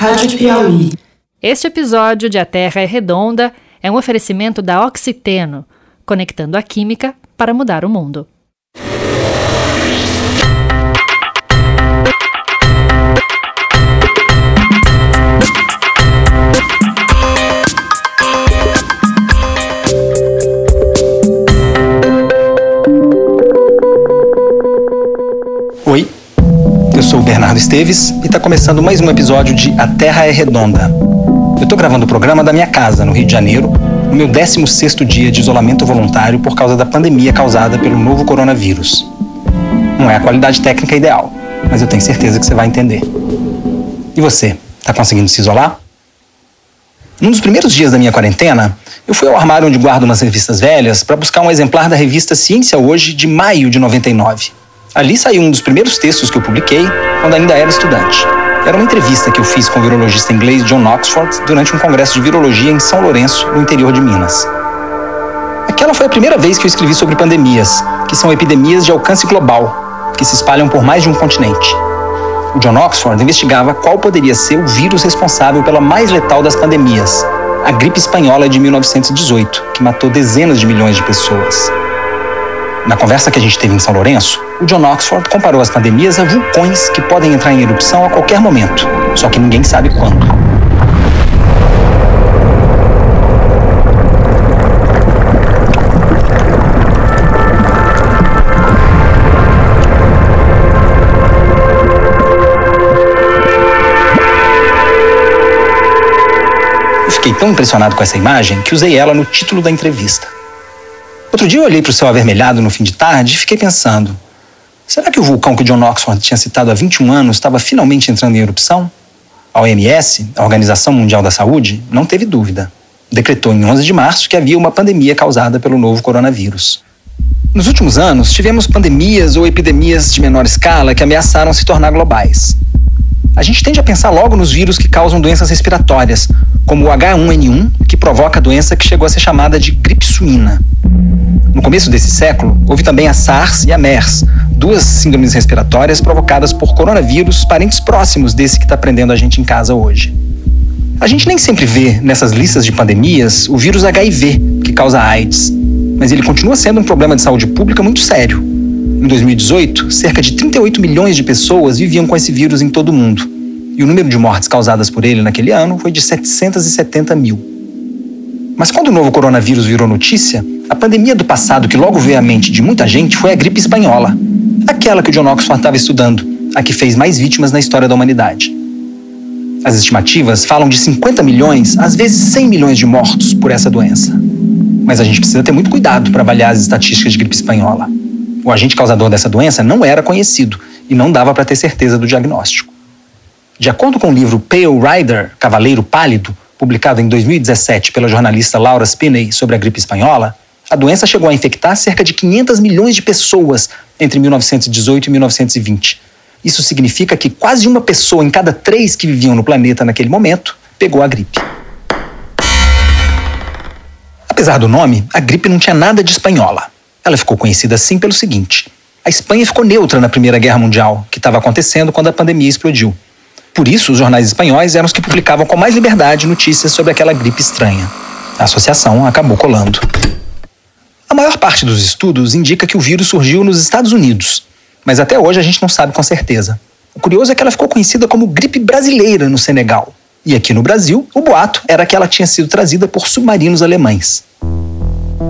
Rádio Piauí. Este episódio de A Terra é Redonda é um oferecimento da Oxiteno, conectando a química para mudar o mundo. Sou o Bernardo Esteves e está começando mais um episódio de A Terra é Redonda. Eu estou gravando o programa da minha casa, no Rio de Janeiro, no meu 16º dia de isolamento voluntário por causa da pandemia causada pelo novo coronavírus. Não é a qualidade técnica ideal, mas eu tenho certeza que você vai entender. E você, está conseguindo se isolar? Num dos primeiros dias da minha quarentena, eu fui ao armário onde guardo umas revistas velhas para buscar um exemplar da revista Ciência Hoje de maio de 99. Ali saiu um dos primeiros textos que eu publiquei quando ainda era estudante. Era uma entrevista que eu fiz com o virologista inglês John Oxford durante um congresso de virologia em São Lourenço, no interior de Minas. Aquela foi a primeira vez que eu escrevi sobre pandemias, que são epidemias de alcance global, que se espalham por mais de um continente. O John Oxford investigava qual poderia ser o vírus responsável pela mais letal das pandemias, a gripe espanhola de 1918, que matou dezenas de milhões de pessoas. Na conversa que a gente teve em São Lourenço, o John Oxford comparou as pandemias a vulcões que podem entrar em erupção a qualquer momento, só que ninguém sabe quando. Eu fiquei tão impressionado com essa imagem que usei ela no título da entrevista. Outro dia eu olhei para o céu avermelhado no fim de tarde e fiquei pensando: será que o vulcão que John Oxford tinha citado há 21 anos estava finalmente entrando em erupção? A OMS, a Organização Mundial da Saúde, não teve dúvida. Decretou em 11 de março que havia uma pandemia causada pelo novo coronavírus. Nos últimos anos, tivemos pandemias ou epidemias de menor escala que ameaçaram se tornar globais. A gente tende a pensar logo nos vírus que causam doenças respiratórias, como o H1N1, que provoca a doença que chegou a ser chamada de gripe suína. No começo desse século, houve também a SARS e a MERS, duas síndromes respiratórias provocadas por coronavírus parentes próximos desse que está prendendo a gente em casa hoje. A gente nem sempre vê nessas listas de pandemias o vírus HIV, que causa AIDS, mas ele continua sendo um problema de saúde pública muito sério. Em 2018, cerca de 38 milhões de pessoas viviam com esse vírus em todo o mundo, e o número de mortes causadas por ele naquele ano foi de 770 mil. Mas quando o novo coronavírus virou notícia, a pandemia do passado que logo veio à mente de muita gente foi a gripe espanhola, aquela que o John Oxford estava estudando, a que fez mais vítimas na história da humanidade. As estimativas falam de 50 milhões, às vezes 100 milhões de mortos por essa doença. Mas a gente precisa ter muito cuidado para avaliar as estatísticas de gripe espanhola. O agente causador dessa doença não era conhecido e não dava para ter certeza do diagnóstico. De acordo com o livro Pale Rider, Cavaleiro Pálido, publicado em 2017 pela jornalista Laura Spinney sobre a gripe espanhola, a doença chegou a infectar cerca de 500 milhões de pessoas entre 1918 e 1920. Isso significa que quase uma pessoa em cada três que viviam no planeta naquele momento pegou a gripe. Apesar do nome, a gripe não tinha nada de espanhola. Ela ficou conhecida assim pelo seguinte: a Espanha ficou neutra na Primeira Guerra Mundial, que estava acontecendo quando a pandemia explodiu. Por isso, os jornais espanhóis eram os que publicavam com mais liberdade notícias sobre aquela gripe estranha. A associação acabou colando. A maior parte dos estudos indica que o vírus surgiu nos Estados Unidos, mas até hoje a gente não sabe com certeza. O curioso é que ela ficou conhecida como gripe brasileira no Senegal. E aqui no Brasil, o boato era que ela tinha sido trazida por submarinos alemães.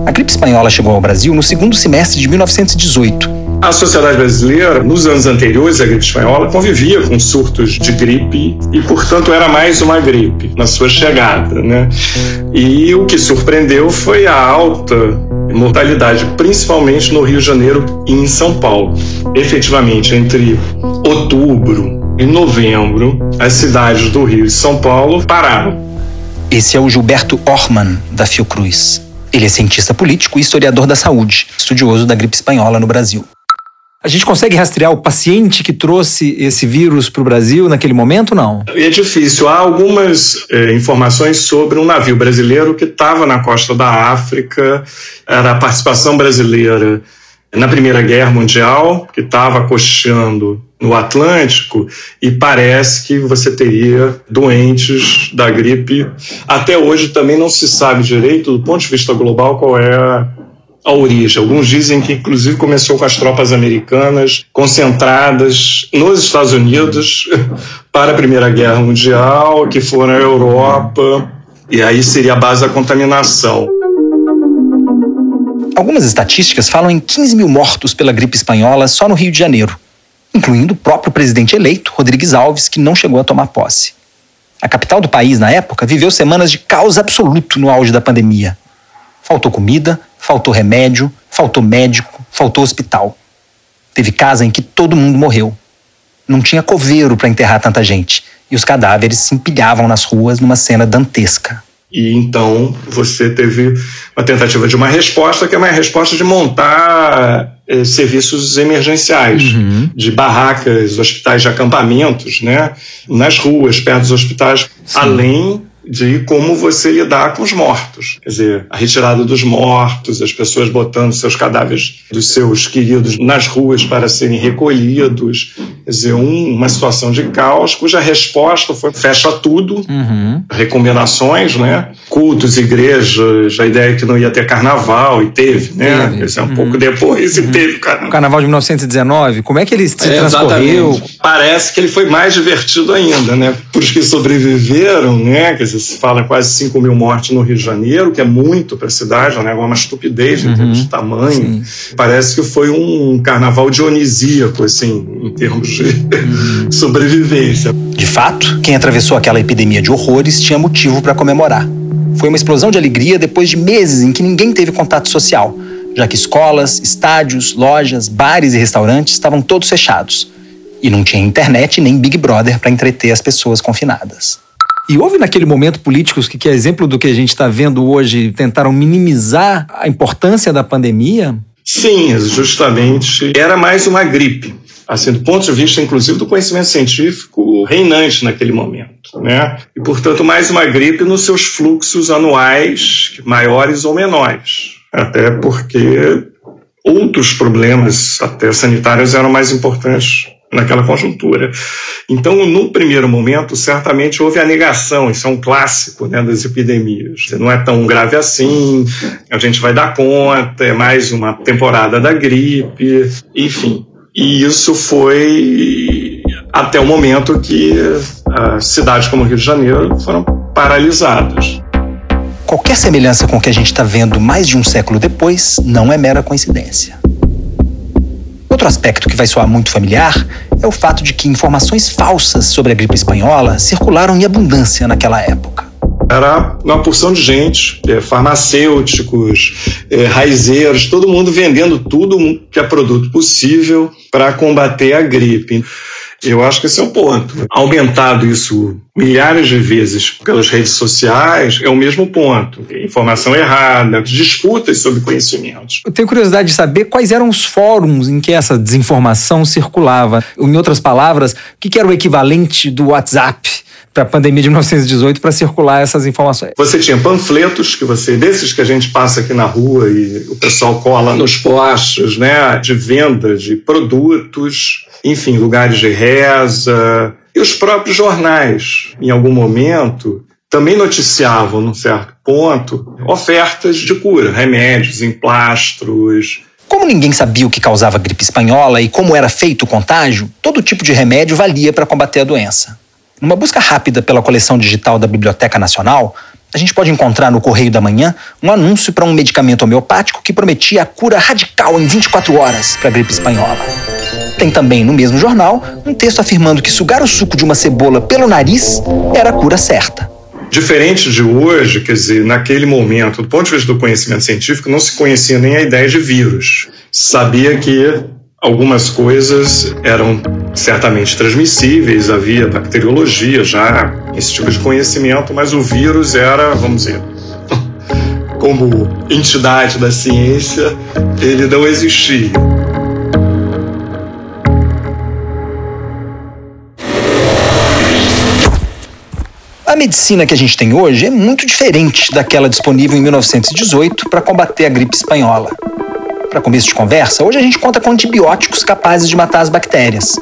A gripe espanhola chegou ao Brasil no segundo semestre de 1918 a sociedade brasileira, nos anos anteriores à gripe espanhola, convivia com surtos de gripe e, portanto, era mais uma gripe na sua chegada. Né? E o que surpreendeu foi a alta mortalidade, principalmente no Rio de Janeiro e em São Paulo. Efetivamente, entre outubro e novembro, as cidades do Rio e São Paulo pararam. Esse é o Gilberto Orman, da Fiocruz. Ele é cientista político e historiador da saúde, estudioso da gripe espanhola no Brasil. A gente consegue rastrear o paciente que trouxe esse vírus para o Brasil naquele momento, não? É difícil. Há algumas é, informações sobre um navio brasileiro que estava na costa da África, era a participação brasileira na Primeira Guerra Mundial, que estava cocheando no Atlântico e parece que você teria doentes da gripe. Até hoje também não se sabe direito, do ponto de vista global, qual é a origem. Alguns dizem que, inclusive, começou com as tropas americanas concentradas nos Estados Unidos para a Primeira Guerra Mundial, que foram à Europa, e aí seria a base da contaminação. Algumas estatísticas falam em 15 mil mortos pela gripe espanhola só no Rio de Janeiro incluindo o próprio presidente eleito, Rodrigues Alves, que não chegou a tomar posse. A capital do país, na época, viveu semanas de caos absoluto no auge da pandemia. Faltou comida, faltou remédio, faltou médico, faltou hospital. Teve casa em que todo mundo morreu. Não tinha coveiro para enterrar tanta gente, e os cadáveres se empilhavam nas ruas numa cena dantesca. E então você teve uma tentativa de uma resposta, que é uma resposta de montar eh, serviços emergenciais, uhum. de barracas, hospitais de acampamentos, né, nas ruas, perto dos hospitais, Sim. além de como você lidar com os mortos. Quer dizer, a retirada dos mortos, as pessoas botando seus cadáveres dos seus queridos nas ruas para serem recolhidos. Quer dizer, um, uma situação de caos cuja resposta foi fecha tudo, uhum. recomendações, né? Cultos, igrejas, a ideia é que não ia ter carnaval, e teve, né? Teve. Esse é um uhum. pouco depois e uhum. teve carnaval. O carnaval de 1919, como é que ele se é, transcorreu? Exatamente. Parece que ele foi mais divertido ainda, né? Por os que sobreviveram, né? Quer dizer, se fala quase 5 mil mortes no Rio de Janeiro, que é muito para a cidade, é uma estupidez uhum. em termos de tamanho. Sim. Parece que foi um carnaval dionisíaco, assim, em termos de uhum. sobrevivência. De fato, quem atravessou aquela epidemia de horrores tinha motivo para comemorar. Foi uma explosão de alegria depois de meses em que ninguém teve contato social, já que escolas, estádios, lojas, bares e restaurantes estavam todos fechados. E não tinha internet nem Big Brother para entreter as pessoas confinadas. E houve naquele momento políticos que, que é exemplo do que a gente está vendo hoje, tentaram minimizar a importância da pandemia? Sim, justamente. Era mais uma gripe. Assim, do ponto de vista, inclusive, do conhecimento científico reinante naquele momento. Né? E, portanto, mais uma gripe nos seus fluxos anuais, maiores ou menores. Até porque outros problemas, até sanitários, eram mais importantes naquela conjuntura. Então, no primeiro momento, certamente houve a negação, isso é um clássico né, das epidemias. Não é tão grave assim, a gente vai dar conta, é mais uma temporada da gripe, enfim. E isso foi até o momento que as cidades como Rio de Janeiro foram paralisadas. Qualquer semelhança com o que a gente está vendo mais de um século depois não é mera coincidência. Outro aspecto que vai soar muito familiar é o fato de que informações falsas sobre a gripe espanhola circularam em abundância naquela época. Era uma porção de gente, é, farmacêuticos, é, raizeiros, todo mundo vendendo tudo que é produto possível para combater a gripe. Eu acho que esse é o ponto. Aumentado isso milhares de vezes pelas redes sociais é o mesmo ponto. Informação errada, disputas sobre conhecimentos. Eu tenho curiosidade de saber quais eram os fóruns em que essa desinformação circulava. Em outras palavras, o que era o equivalente do WhatsApp? Para a pandemia de 1918 para circular essas informações. Você tinha panfletos que você desses que a gente passa aqui na rua e o pessoal cola nos postos, né, de venda de produtos, enfim, lugares de reza e os próprios jornais, em algum momento, também noticiavam, num certo ponto, ofertas de cura, remédios, emplastros, como ninguém sabia o que causava a gripe espanhola e como era feito o contágio, todo tipo de remédio valia para combater a doença. Numa busca rápida pela coleção digital da Biblioteca Nacional, a gente pode encontrar no Correio da Manhã um anúncio para um medicamento homeopático que prometia a cura radical em 24 horas para a gripe espanhola. Tem também no mesmo jornal um texto afirmando que sugar o suco de uma cebola pelo nariz era a cura certa. Diferente de hoje, quer dizer, naquele momento, do ponto de vista do conhecimento científico, não se conhecia nem a ideia de vírus. Sabia que algumas coisas eram certamente transmissíveis, havia bacteriologia já, esse tipo de conhecimento, mas o vírus era, vamos dizer, como entidade da ciência, ele não existia. A medicina que a gente tem hoje é muito diferente daquela disponível em 1918 para combater a gripe espanhola. Para começo de conversa, hoje a gente conta com antibióticos capazes de matar as bactérias.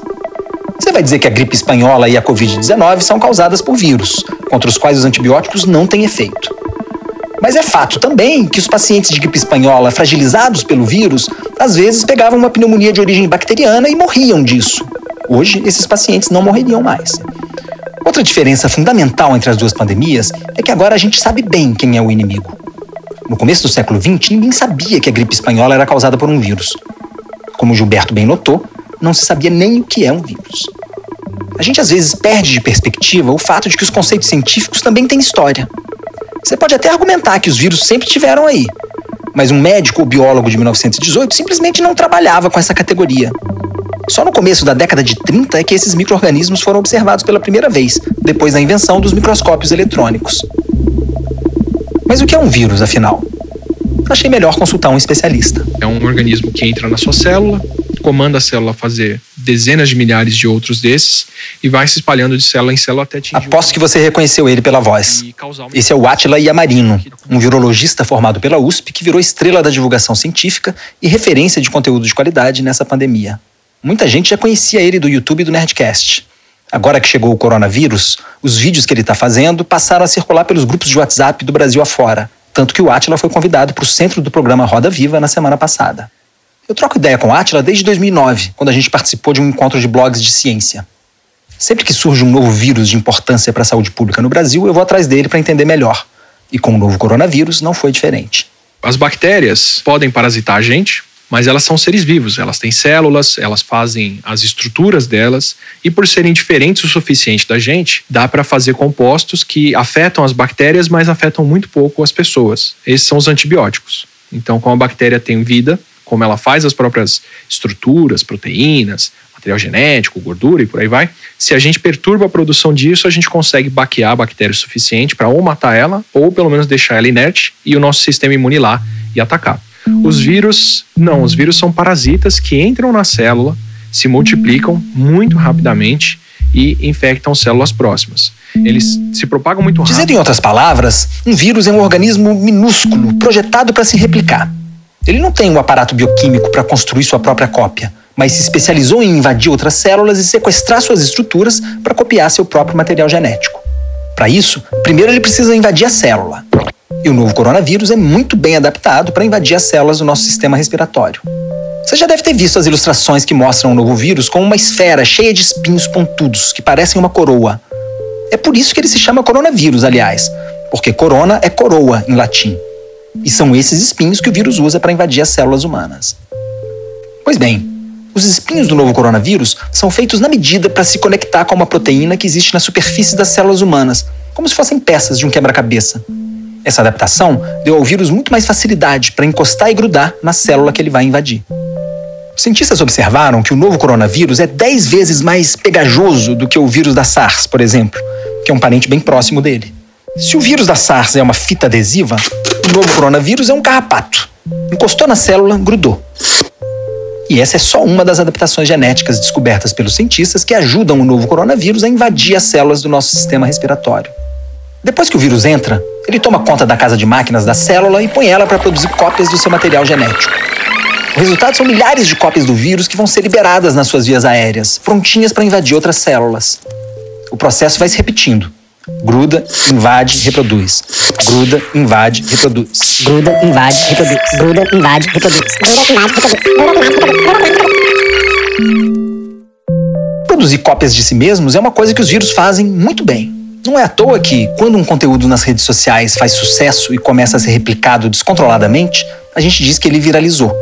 Você vai dizer que a gripe espanhola e a Covid-19 são causadas por vírus, contra os quais os antibióticos não têm efeito. Mas é fato também que os pacientes de gripe espanhola fragilizados pelo vírus, às vezes pegavam uma pneumonia de origem bacteriana e morriam disso. Hoje, esses pacientes não morreriam mais. Outra diferença fundamental entre as duas pandemias é que agora a gente sabe bem quem é o inimigo. No começo do século XX, ninguém sabia que a gripe espanhola era causada por um vírus. Como Gilberto bem notou, não se sabia nem o que é um vírus. A gente às vezes perde de perspectiva o fato de que os conceitos científicos também têm história. Você pode até argumentar que os vírus sempre tiveram aí, mas um médico ou biólogo de 1918 simplesmente não trabalhava com essa categoria. Só no começo da década de 30 é que esses micro-organismos foram observados pela primeira vez, depois da invenção dos microscópios eletrônicos. Mas o que é um vírus, afinal? Achei melhor consultar um especialista. É um organismo que entra na sua célula, comanda a célula a fazer dezenas de milhares de outros desses e vai se espalhando de célula em célula até atingir. Aposto que você reconheceu ele pela voz. Esse é o Átila Yamarino, um virologista formado pela USP que virou estrela da divulgação científica e referência de conteúdo de qualidade nessa pandemia. Muita gente já conhecia ele do YouTube e do Nerdcast. Agora que chegou o coronavírus, os vídeos que ele está fazendo passaram a circular pelos grupos de WhatsApp do Brasil afora, tanto que o Atila foi convidado para o centro do programa Roda Viva na semana passada. Eu troco ideia com o Atila desde 2009, quando a gente participou de um encontro de blogs de ciência. Sempre que surge um novo vírus de importância para a saúde pública no Brasil, eu vou atrás dele para entender melhor. E com o novo coronavírus não foi diferente. As bactérias podem parasitar a gente, mas elas são seres vivos, elas têm células, elas fazem as estruturas delas e por serem diferentes o suficiente da gente, dá para fazer compostos que afetam as bactérias, mas afetam muito pouco as pessoas. Esses são os antibióticos. Então, como a bactéria tem vida, como ela faz as próprias estruturas, proteínas, material genético, gordura e por aí vai. Se a gente perturba a produção disso, a gente consegue baquear a bactéria o suficiente para ou matar ela, ou pelo menos deixar ela inerte e o nosso sistema imune lá e atacar. Os vírus, não, os vírus são parasitas que entram na célula, se multiplicam muito rapidamente e infectam células próximas. Eles se propagam muito rápido. Dizendo em outras palavras, um vírus é um organismo minúsculo, projetado para se replicar. Ele não tem um aparato bioquímico para construir sua própria cópia, mas se especializou em invadir outras células e sequestrar suas estruturas para copiar seu próprio material genético. Para isso, primeiro ele precisa invadir a célula. E o novo coronavírus é muito bem adaptado para invadir as células do nosso sistema respiratório. Você já deve ter visto as ilustrações que mostram o novo vírus com uma esfera cheia de espinhos pontudos que parecem uma coroa. É por isso que ele se chama coronavírus, aliás, porque corona é coroa em latim. E são esses espinhos que o vírus usa para invadir as células humanas. Pois bem, os espinhos do novo coronavírus são feitos na medida para se conectar com uma proteína que existe na superfície das células humanas, como se fossem peças de um quebra-cabeça. Essa adaptação deu ao vírus muito mais facilidade para encostar e grudar na célula que ele vai invadir. Cientistas observaram que o novo coronavírus é 10 vezes mais pegajoso do que o vírus da SARS, por exemplo, que é um parente bem próximo dele. Se o vírus da SARS é uma fita adesiva, o novo coronavírus é um carrapato. Encostou na célula, grudou. E essa é só uma das adaptações genéticas descobertas pelos cientistas que ajudam o novo coronavírus a invadir as células do nosso sistema respiratório. Depois que o vírus entra, ele toma conta da casa de máquinas da célula e põe ela para produzir cópias do seu material genético. O resultado são milhares de cópias do vírus que vão ser liberadas nas suas vias aéreas, prontinhas para invadir outras células. O processo vai se repetindo, Gruda, invade, reproduz. Gruda, invade, reproduz. Gruda, invade, reproduz. Gruda, invade, reproduz. Gruda, invade, reproduz. Gruda, invade, reproduz. Produzir cópias de si mesmos é uma coisa que os vírus fazem muito bem. Não é à toa que, quando um conteúdo nas redes sociais faz sucesso e começa a ser replicado descontroladamente, a gente diz que ele viralizou.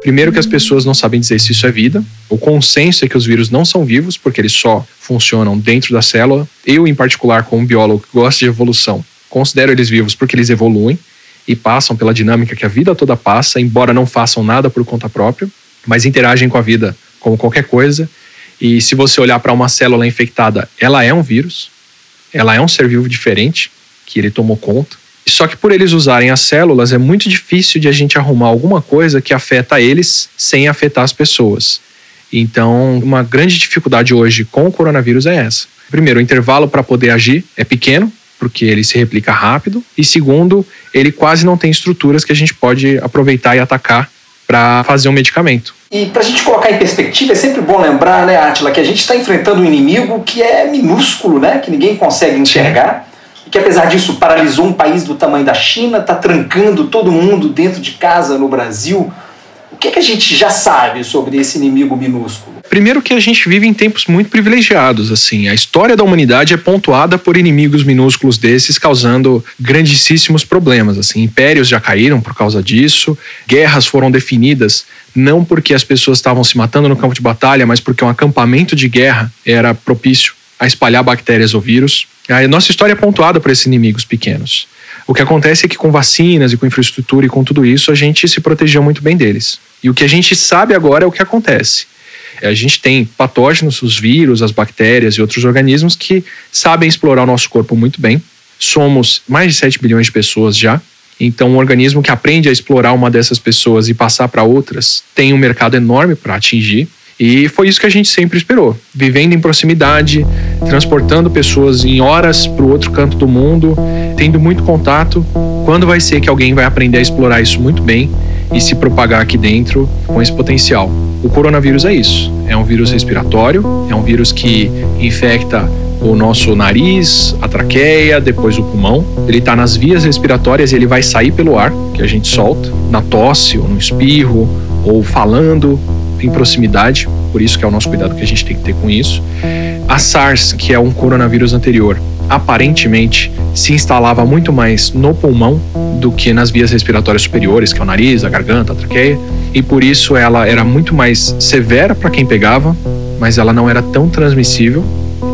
Primeiro que as pessoas não sabem dizer se isso é vida. O consenso é que os vírus não são vivos, porque eles só funcionam dentro da célula. Eu, em particular, como biólogo que gosta de evolução, considero eles vivos porque eles evoluem e passam pela dinâmica que a vida toda passa, embora não façam nada por conta própria, mas interagem com a vida como qualquer coisa. E se você olhar para uma célula infectada, ela é um vírus, ela é um ser vivo diferente que ele tomou conta. Só que por eles usarem as células, é muito difícil de a gente arrumar alguma coisa que afeta eles sem afetar as pessoas. Então, uma grande dificuldade hoje com o coronavírus é essa. Primeiro, o intervalo para poder agir é pequeno, porque ele se replica rápido. E segundo, ele quase não tem estruturas que a gente pode aproveitar e atacar para fazer um medicamento. E para a gente colocar em perspectiva, é sempre bom lembrar, né, Atila, que a gente está enfrentando um inimigo que é minúsculo, né, que ninguém consegue enxergar, e que apesar disso paralisou um país do tamanho da China, está trancando todo mundo dentro de casa no Brasil. O que, que a gente já sabe sobre esse inimigo minúsculo? Primeiro que a gente vive em tempos muito privilegiados, assim. A história da humanidade é pontuada por inimigos minúsculos desses, causando grandíssimos problemas, assim. Impérios já caíram por causa disso, guerras foram definidas não porque as pessoas estavam se matando no campo de batalha, mas porque um acampamento de guerra era propício a espalhar bactérias ou vírus. A nossa história é pontuada por esses inimigos pequenos. O que acontece é que com vacinas e com infraestrutura e com tudo isso, a gente se protegeu muito bem deles. E o que a gente sabe agora é o que acontece. A gente tem patógenos, os vírus, as bactérias e outros organismos que sabem explorar o nosso corpo muito bem. Somos mais de 7 bilhões de pessoas já. Então, um organismo que aprende a explorar uma dessas pessoas e passar para outras tem um mercado enorme para atingir. E foi isso que a gente sempre esperou. Vivendo em proximidade, transportando pessoas em horas para o outro canto do mundo, tendo muito contato. Quando vai ser que alguém vai aprender a explorar isso muito bem e se propagar aqui dentro com esse potencial? O coronavírus é isso. É um vírus respiratório, é um vírus que infecta o nosso nariz, a traqueia, depois o pulmão. Ele está nas vias respiratórias e ele vai sair pelo ar, que a gente solta, na tosse, ou no espirro, ou falando em proximidade. Por isso que é o nosso cuidado que a gente tem que ter com isso. A SARS, que é um coronavírus anterior, aparentemente se instalava muito mais no pulmão do que nas vias respiratórias superiores, que é o nariz, a garganta, a traqueia, e por isso ela era muito mais severa para quem pegava, mas ela não era tão transmissível.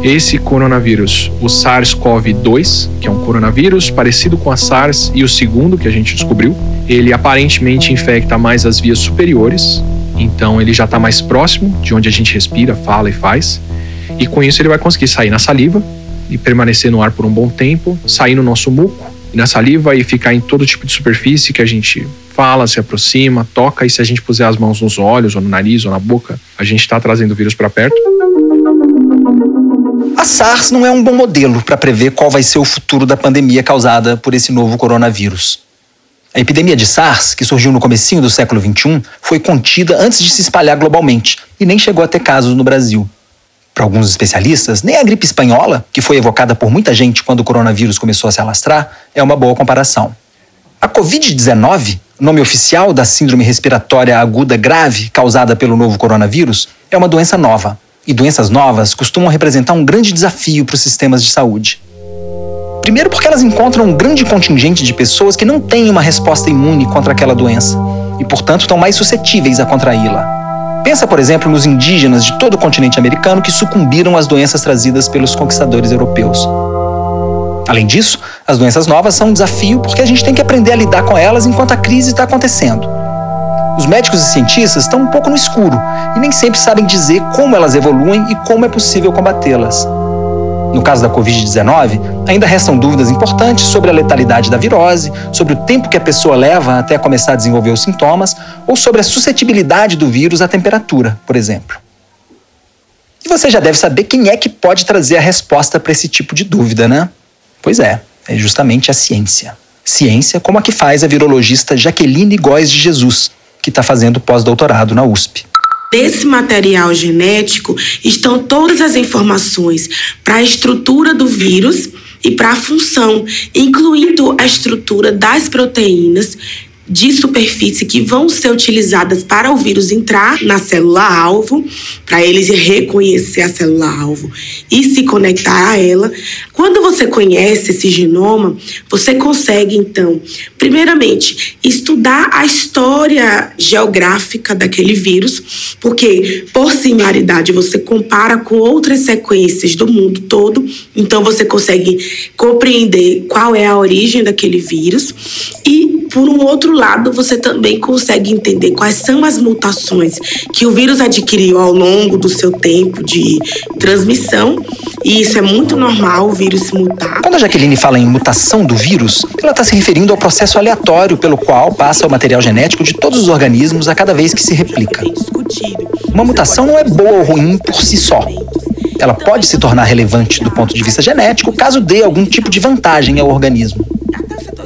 Esse coronavírus, o SARS-CoV-2, que é um coronavírus parecido com a SARS e o segundo que a gente descobriu, ele aparentemente infecta mais as vias superiores, então ele já está mais próximo de onde a gente respira, fala e faz, e com isso ele vai conseguir sair na saliva e permanecer no ar por um bom tempo, sair no nosso muco, na saliva e ficar em todo tipo de superfície que a gente fala, se aproxima, toca e se a gente puser as mãos nos olhos ou no nariz ou na boca, a gente está trazendo o vírus para perto. A SARS não é um bom modelo para prever qual vai ser o futuro da pandemia causada por esse novo coronavírus. A epidemia de SARS, que surgiu no comecinho do século XXI, foi contida antes de se espalhar globalmente e nem chegou a ter casos no Brasil. Para alguns especialistas, nem a gripe espanhola, que foi evocada por muita gente quando o coronavírus começou a se alastrar, é uma boa comparação. A Covid-19, nome oficial da síndrome respiratória aguda grave causada pelo novo coronavírus, é uma doença nova. E doenças novas costumam representar um grande desafio para os sistemas de saúde. Primeiro, porque elas encontram um grande contingente de pessoas que não têm uma resposta imune contra aquela doença e, portanto, estão mais suscetíveis a contraí-la. Pensa, por exemplo, nos indígenas de todo o continente americano que sucumbiram às doenças trazidas pelos conquistadores europeus. Além disso, as doenças novas são um desafio porque a gente tem que aprender a lidar com elas enquanto a crise está acontecendo. Os médicos e cientistas estão um pouco no escuro e nem sempre sabem dizer como elas evoluem e como é possível combatê-las. No caso da Covid-19, ainda restam dúvidas importantes sobre a letalidade da virose, sobre o tempo que a pessoa leva até começar a desenvolver os sintomas, ou sobre a suscetibilidade do vírus à temperatura, por exemplo. E você já deve saber quem é que pode trazer a resposta para esse tipo de dúvida, né? Pois é, é justamente a ciência. Ciência como a que faz a virologista Jaqueline Góes de Jesus, que está fazendo pós-doutorado na USP. Nesse material genético estão todas as informações para a estrutura do vírus e para a função, incluindo a estrutura das proteínas de superfície que vão ser utilizadas para o vírus entrar na célula-alvo, para eles reconhecer a célula-alvo e se conectar a ela. Quando você conhece esse genoma, você consegue, então, primeiramente, estudar a história geográfica daquele vírus, porque, por similaridade, você compara com outras sequências do mundo todo, então você consegue compreender qual é a origem daquele vírus e por um outro lado, você também consegue entender quais são as mutações que o vírus adquiriu ao longo do seu tempo de transmissão. E isso é muito normal, o vírus se mutar. Quando a Jaqueline fala em mutação do vírus, ela está se referindo ao processo aleatório pelo qual passa o material genético de todos os organismos a cada vez que se replica. Uma mutação não é boa ou ruim por si só. Ela pode se tornar relevante do ponto de vista genético caso dê algum tipo de vantagem ao organismo.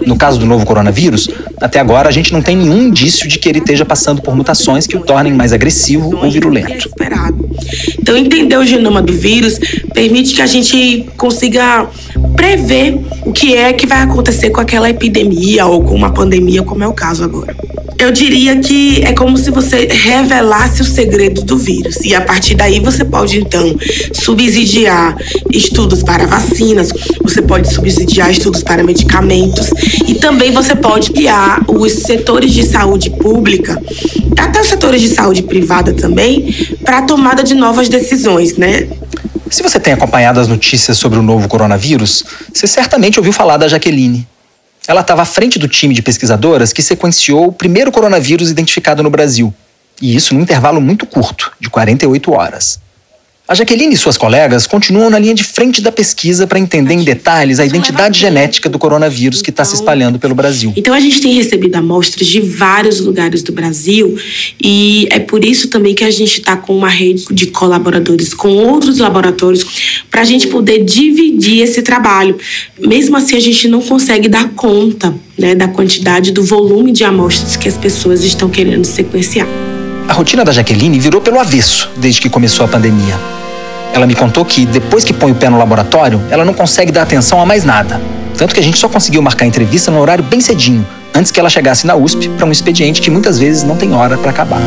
No caso do novo coronavírus, Até agora, a gente não tem nenhum indício de que ele esteja passando por mutações que o tornem mais agressivo ou virulento. Então, entender o genoma do vírus permite que a gente consiga prever o que é que vai acontecer com aquela epidemia ou com uma pandemia, como é o caso agora. Eu diria que é como se você revelasse o segredo do vírus. E a partir daí você pode, então, subsidiar estudos para vacinas, você pode subsidiar estudos para medicamentos e também você pode guiar os setores de saúde pública, até os setores de saúde privada também, para a tomada de novas decisões, né? Se você tem acompanhado as notícias sobre o novo coronavírus, você certamente ouviu falar da Jaqueline. Ela estava à frente do time de pesquisadoras que sequenciou o primeiro coronavírus identificado no Brasil. E isso num intervalo muito curto, de 48 horas. A Jaqueline e suas colegas continuam na linha de frente da pesquisa para entender em detalhes a identidade genética do coronavírus que está se espalhando pelo Brasil. Então a gente tem recebido amostras de vários lugares do Brasil e é por isso também que a gente está com uma rede de colaboradores com outros laboratórios para a gente poder dividir esse trabalho. Mesmo assim a gente não consegue dar conta né, da quantidade, do volume de amostras que as pessoas estão querendo sequenciar. A rotina da Jaqueline virou pelo avesso desde que começou a pandemia. Ela me contou que, depois que põe o pé no laboratório, ela não consegue dar atenção a mais nada. Tanto que a gente só conseguiu marcar a entrevista no horário bem cedinho, antes que ela chegasse na USP para um expediente que muitas vezes não tem hora para acabar.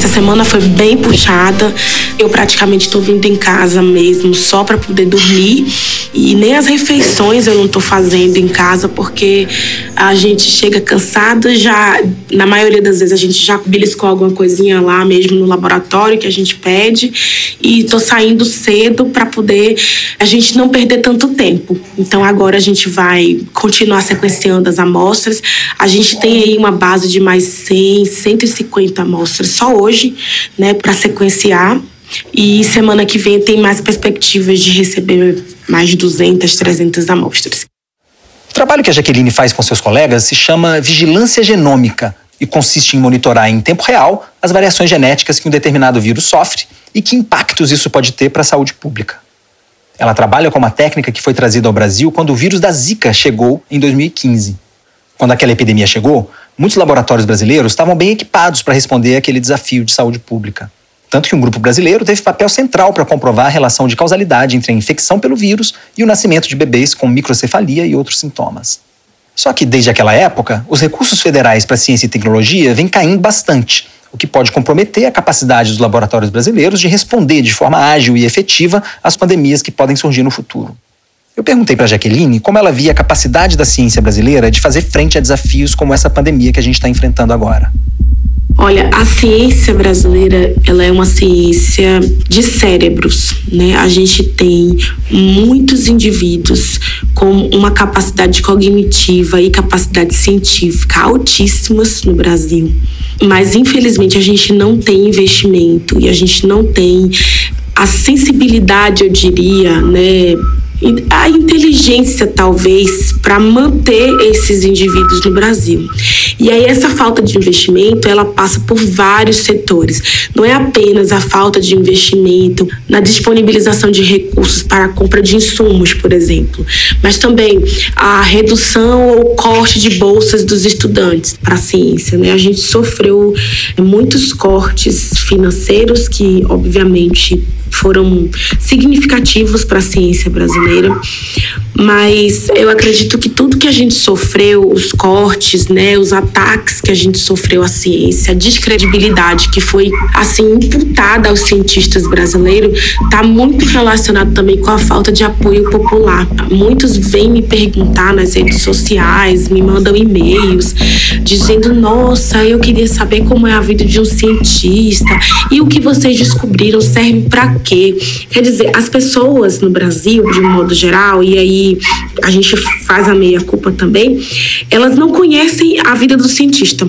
Essa semana foi bem puxada. Eu praticamente estou vindo em casa mesmo só para poder dormir e nem as refeições eu não estou fazendo em casa porque a gente chega cansado já na maioria das vezes a gente já beliscou alguma coisinha lá mesmo no laboratório que a gente pede e estou saindo cedo para poder a gente não perder tanto tempo. Então agora a gente vai continuar sequenciando as amostras. A gente tem aí uma base de mais 100, 150 amostras só hoje, né, para sequenciar. E semana que vem tem mais perspectivas de receber mais de 200, 300 amostras. O trabalho que a Jaqueline faz com seus colegas se chama vigilância genômica e consiste em monitorar em tempo real as variações genéticas que um determinado vírus sofre e que impactos isso pode ter para a saúde pública. Ela trabalha com uma técnica que foi trazida ao Brasil quando o vírus da Zika chegou em 2015. Quando aquela epidemia chegou, muitos laboratórios brasileiros estavam bem equipados para responder àquele desafio de saúde pública. Tanto que um grupo brasileiro teve papel central para comprovar a relação de causalidade entre a infecção pelo vírus e o nascimento de bebês com microcefalia e outros sintomas. Só que desde aquela época, os recursos federais para ciência e tecnologia vêm caindo bastante, o que pode comprometer a capacidade dos laboratórios brasileiros de responder de forma ágil e efetiva às pandemias que podem surgir no futuro. Eu perguntei para Jaqueline como ela via a capacidade da ciência brasileira de fazer frente a desafios como essa pandemia que a gente está enfrentando agora. Olha, a ciência brasileira, ela é uma ciência de cérebros, né? A gente tem muitos indivíduos com uma capacidade cognitiva e capacidade científica altíssimas no Brasil. Mas infelizmente a gente não tem investimento e a gente não tem a sensibilidade, eu diria, né, a inteligência, talvez, para manter esses indivíduos no Brasil. E aí essa falta de investimento, ela passa por vários setores. Não é apenas a falta de investimento na disponibilização de recursos para a compra de insumos, por exemplo, mas também a redução ou corte de bolsas dos estudantes para a ciência. Né? A gente sofreu muitos cortes financeiros que, obviamente, foram significativos para a ciência brasileira, mas eu acredito que tudo que a gente sofreu, os cortes, né, os ataques que a gente sofreu à ciência, a descredibilidade que foi assim imputada aos cientistas brasileiros, está muito relacionado também com a falta de apoio popular. Muitos vêm me perguntar nas redes sociais, me mandam e-mails dizendo: "Nossa, eu queria saber como é a vida de um cientista e o que vocês descobriram serve para quê?". Quer dizer, as pessoas no Brasil, de um modo geral, e aí a gente faz a meia-culpa também, elas não conhecem a vida do cientista.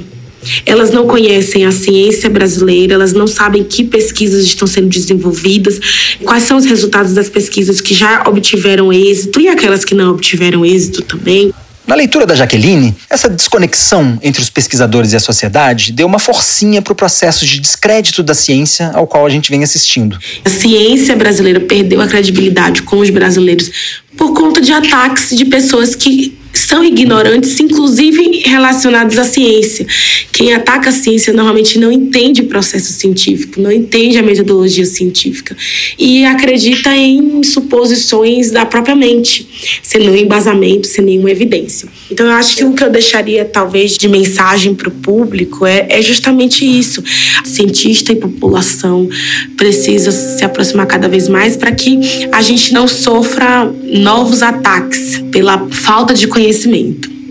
Elas não conhecem a ciência brasileira, elas não sabem que pesquisas estão sendo desenvolvidas, quais são os resultados das pesquisas que já obtiveram êxito e aquelas que não obtiveram êxito também. Na leitura da Jaqueline, essa desconexão entre os pesquisadores e a sociedade deu uma forcinha para o processo de descrédito da ciência ao qual a gente vem assistindo. A ciência brasileira perdeu a credibilidade com os brasileiros por conta de ataques de pessoas que são ignorantes, inclusive relacionados à ciência. Quem ataca a ciência normalmente não entende o processo científico, não entende a metodologia científica e acredita em suposições da própria mente, sem nenhum embasamento, sem nenhuma evidência. Então, eu acho que o que eu deixaria, talvez, de mensagem para o público é, é justamente isso. Cientista e população precisa se aproximar cada vez mais para que a gente não sofra novos ataques pela falta de conhecimento.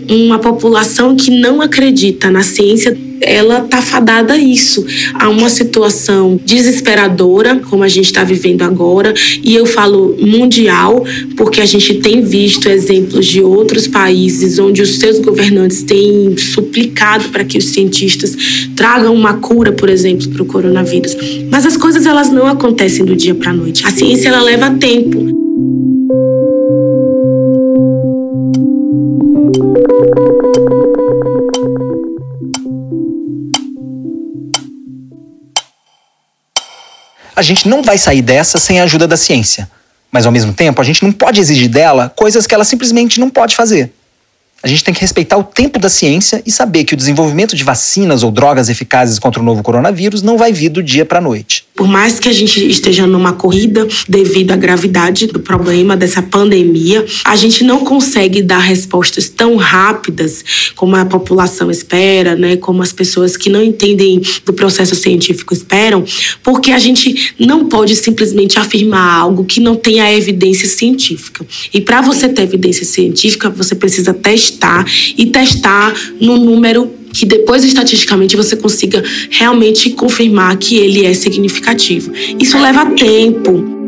Uma população que não acredita na ciência ela está fadada a isso, a uma situação desesperadora, como a gente está vivendo agora, e eu falo mundial, porque a gente tem visto exemplos de outros países onde os seus governantes têm suplicado para que os cientistas tragam uma cura, por exemplo, para o coronavírus. Mas as coisas elas não acontecem do dia para a noite. A ciência ela leva tempo. A gente não vai sair dessa sem a ajuda da ciência. Mas ao mesmo tempo, a gente não pode exigir dela coisas que ela simplesmente não pode fazer. A gente tem que respeitar o tempo da ciência e saber que o desenvolvimento de vacinas ou drogas eficazes contra o novo coronavírus não vai vir do dia para a noite. Por mais que a gente esteja numa corrida devido à gravidade do problema dessa pandemia, a gente não consegue dar respostas tão rápidas como a população espera, né, como as pessoas que não entendem do processo científico esperam, porque a gente não pode simplesmente afirmar algo que não tenha evidência científica. E para você ter evidência científica, você precisa testar e testar no número que depois estatisticamente você consiga realmente confirmar que ele é significativo. Isso leva tempo.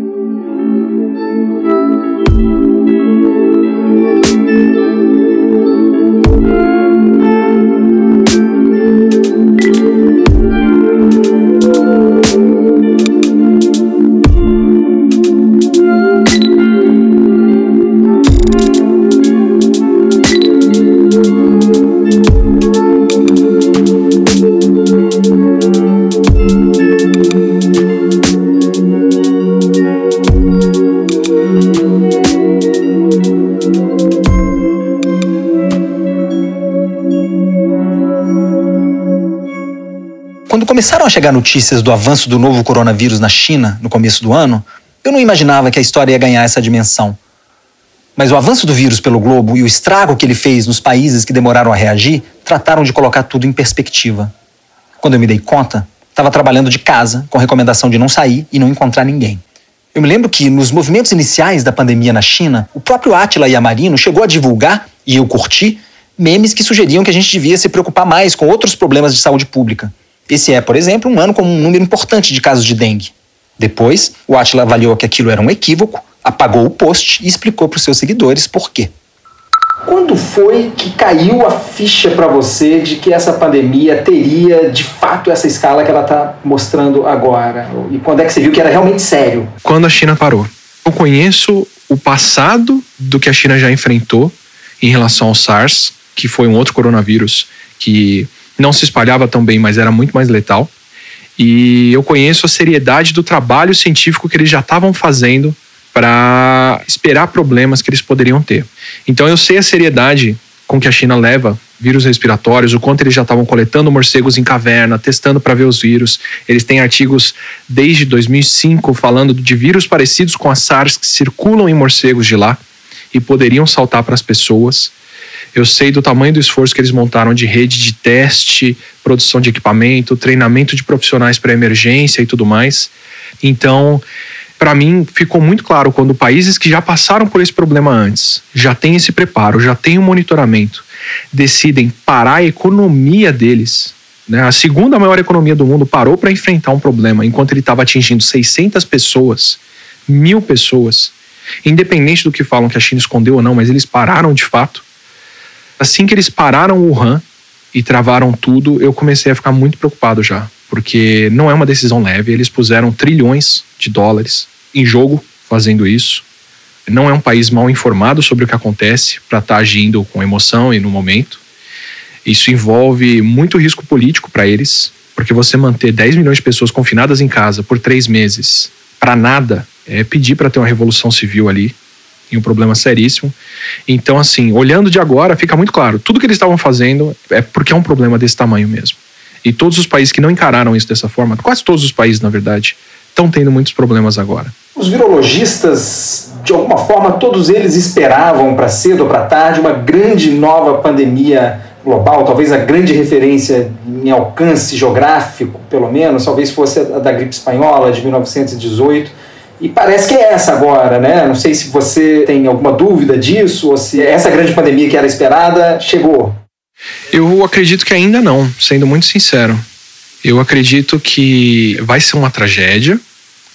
Começaram a chegar notícias do avanço do novo coronavírus na China no começo do ano, eu não imaginava que a história ia ganhar essa dimensão. Mas o avanço do vírus pelo globo e o estrago que ele fez nos países que demoraram a reagir trataram de colocar tudo em perspectiva. Quando eu me dei conta, estava trabalhando de casa, com recomendação de não sair e não encontrar ninguém. Eu me lembro que, nos movimentos iniciais da pandemia na China, o próprio Attila Yamarino chegou a divulgar, e eu curti, memes que sugeriam que a gente devia se preocupar mais com outros problemas de saúde pública. Esse é, por exemplo, um ano com um número importante de casos de dengue. Depois, o Atila avaliou que aquilo era um equívoco, apagou o post e explicou para os seus seguidores por quê. Quando foi que caiu a ficha para você de que essa pandemia teria de fato essa escala que ela está mostrando agora? E quando é que você viu que era realmente sério? Quando a China parou. Eu conheço o passado do que a China já enfrentou em relação ao SARS, que foi um outro coronavírus que não se espalhava tão bem, mas era muito mais letal. E eu conheço a seriedade do trabalho científico que eles já estavam fazendo para esperar problemas que eles poderiam ter. Então eu sei a seriedade com que a China leva vírus respiratórios, o quanto eles já estavam coletando morcegos em caverna, testando para ver os vírus. Eles têm artigos desde 2005 falando de vírus parecidos com a SARS que circulam em morcegos de lá e poderiam saltar para as pessoas. Eu sei do tamanho do esforço que eles montaram de rede de teste, produção de equipamento, treinamento de profissionais para emergência e tudo mais. Então, para mim, ficou muito claro quando países que já passaram por esse problema antes, já têm esse preparo, já têm o um monitoramento, decidem parar a economia deles. Né? A segunda maior economia do mundo parou para enfrentar um problema enquanto ele estava atingindo 600 pessoas, mil pessoas. Independente do que falam que a China escondeu ou não, mas eles pararam de fato assim que eles pararam o Wuhan e travaram tudo, eu comecei a ficar muito preocupado já, porque não é uma decisão leve. Eles puseram trilhões de dólares em jogo fazendo isso. Não é um país mal informado sobre o que acontece para estar tá agindo com emoção e no momento. Isso envolve muito risco político para eles, porque você manter 10 milhões de pessoas confinadas em casa por três meses para nada é pedir para ter uma revolução civil ali e um problema seríssimo. Então, assim, olhando de agora, fica muito claro: tudo que eles estavam fazendo é porque é um problema desse tamanho mesmo. E todos os países que não encararam isso dessa forma, quase todos os países, na verdade, estão tendo muitos problemas agora. Os virologistas, de alguma forma, todos eles esperavam para cedo ou para tarde uma grande nova pandemia global, talvez a grande referência em alcance geográfico, pelo menos, talvez fosse a da gripe espanhola de 1918. E parece que é essa agora, né? Não sei se você tem alguma dúvida disso ou se essa grande pandemia que era esperada chegou. Eu acredito que ainda não, sendo muito sincero. Eu acredito que vai ser uma tragédia.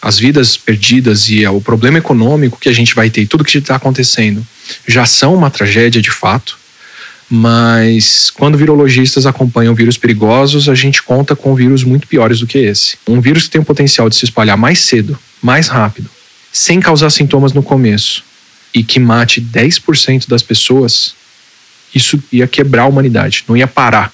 As vidas perdidas e o problema econômico que a gente vai ter, tudo que está acontecendo, já são uma tragédia de fato. Mas quando virologistas acompanham vírus perigosos, a gente conta com vírus muito piores do que esse. Um vírus que tem o potencial de se espalhar mais cedo, mais rápido, sem causar sintomas no começo e que mate 10% das pessoas, isso ia quebrar a humanidade, não ia parar,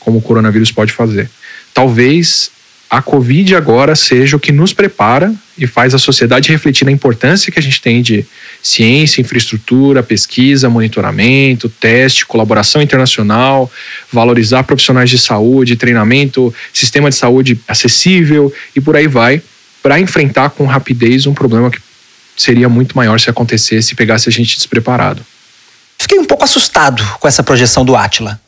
como o coronavírus pode fazer. Talvez a Covid agora seja o que nos prepara e faz a sociedade refletir na importância que a gente tem de ciência, infraestrutura, pesquisa, monitoramento, teste, colaboração internacional, valorizar profissionais de saúde, treinamento, sistema de saúde acessível e por aí vai, para enfrentar com rapidez um problema que seria muito maior se acontecesse e pegasse a gente despreparado. Fiquei um pouco assustado com essa projeção do Atila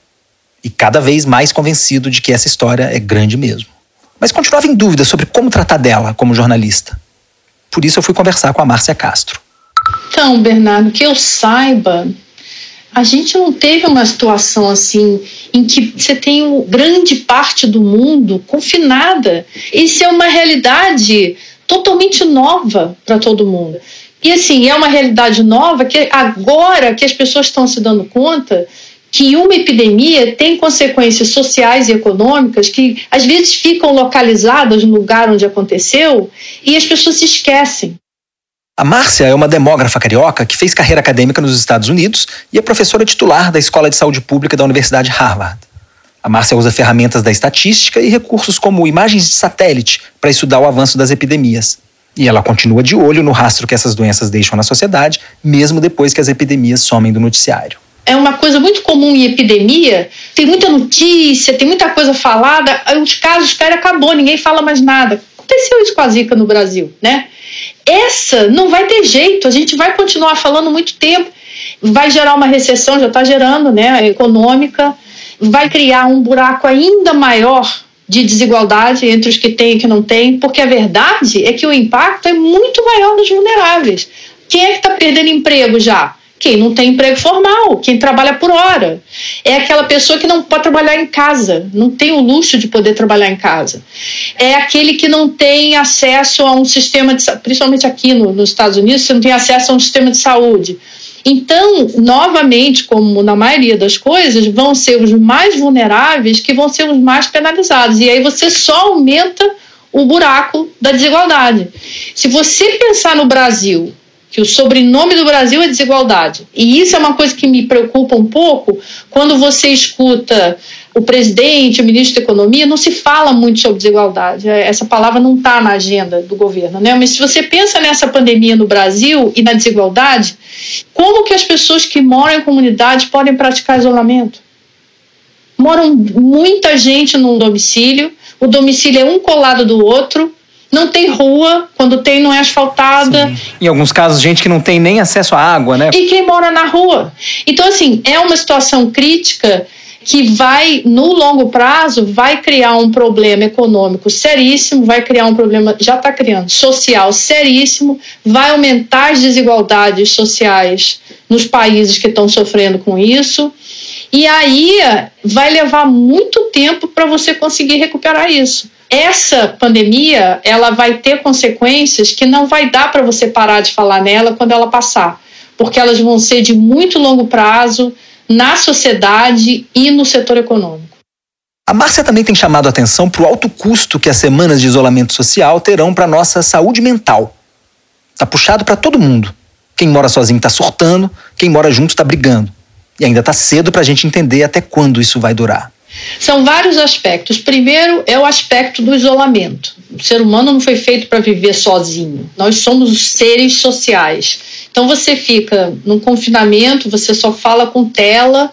e cada vez mais convencido de que essa história é grande mesmo. Mas continuava em dúvida sobre como tratar dela como jornalista. Por isso eu fui conversar com a Márcia Castro. Então, Bernardo, que eu saiba, a gente não teve uma situação assim em que você tem grande parte do mundo confinada. Isso é uma realidade totalmente nova para todo mundo. E assim, é uma realidade nova que agora que as pessoas estão se dando conta que uma epidemia tem consequências sociais e econômicas que às vezes ficam localizadas no lugar onde aconteceu e as pessoas se esquecem. A Márcia é uma demógrafa carioca que fez carreira acadêmica nos Estados Unidos e é professora titular da Escola de Saúde Pública da Universidade Harvard. A Márcia usa ferramentas da estatística e recursos como imagens de satélite para estudar o avanço das epidemias. E ela continua de olho no rastro que essas doenças deixam na sociedade, mesmo depois que as epidemias somem do noticiário é uma coisa muito comum em epidemia. Tem muita notícia, tem muita coisa falada, os casos caem acabou, ninguém fala mais nada. Aconteceu isso com a Zika no Brasil, né? Essa não vai ter jeito, a gente vai continuar falando muito tempo, vai gerar uma recessão, já está gerando, né, econômica, vai criar um buraco ainda maior de desigualdade entre os que têm e que não têm, porque a verdade é que o impacto é muito maior nos vulneráveis. Quem é que está perdendo emprego já? Quem não tem emprego formal, quem trabalha por hora. É aquela pessoa que não pode trabalhar em casa, não tem o luxo de poder trabalhar em casa. É aquele que não tem acesso a um sistema de principalmente aqui no, nos Estados Unidos, você não tem acesso a um sistema de saúde. Então, novamente, como na maioria das coisas, vão ser os mais vulneráveis que vão ser os mais penalizados. E aí você só aumenta o buraco da desigualdade. Se você pensar no Brasil que o sobrenome do Brasil é desigualdade. E isso é uma coisa que me preocupa um pouco quando você escuta o presidente, o ministro da Economia, não se fala muito sobre desigualdade. É, essa palavra não está na agenda do governo. Né? Mas se você pensa nessa pandemia no Brasil e na desigualdade, como que as pessoas que moram em comunidade podem praticar isolamento? Moram muita gente num domicílio, o domicílio é um colado do outro, não tem rua, quando tem não é asfaltada. Sim. Em alguns casos, gente que não tem nem acesso à água, né? E quem mora na rua. Então, assim, é uma situação crítica que vai, no longo prazo, vai criar um problema econômico seríssimo, vai criar um problema, já está criando, social seríssimo, vai aumentar as desigualdades sociais nos países que estão sofrendo com isso. E aí vai levar muito tempo para você conseguir recuperar isso essa pandemia ela vai ter consequências que não vai dar para você parar de falar nela quando ela passar, porque elas vão ser de muito longo prazo na sociedade e no setor econômico. A Márcia também tem chamado a atenção para o alto custo que as semanas de isolamento social terão para a nossa saúde mental. Está puxado para todo mundo. Quem mora sozinho está surtando, quem mora junto está brigando. E ainda está cedo para a gente entender até quando isso vai durar. São vários aspectos. Primeiro é o aspecto do isolamento. O ser humano não foi feito para viver sozinho. Nós somos seres sociais. Então você fica num confinamento, você só fala com tela,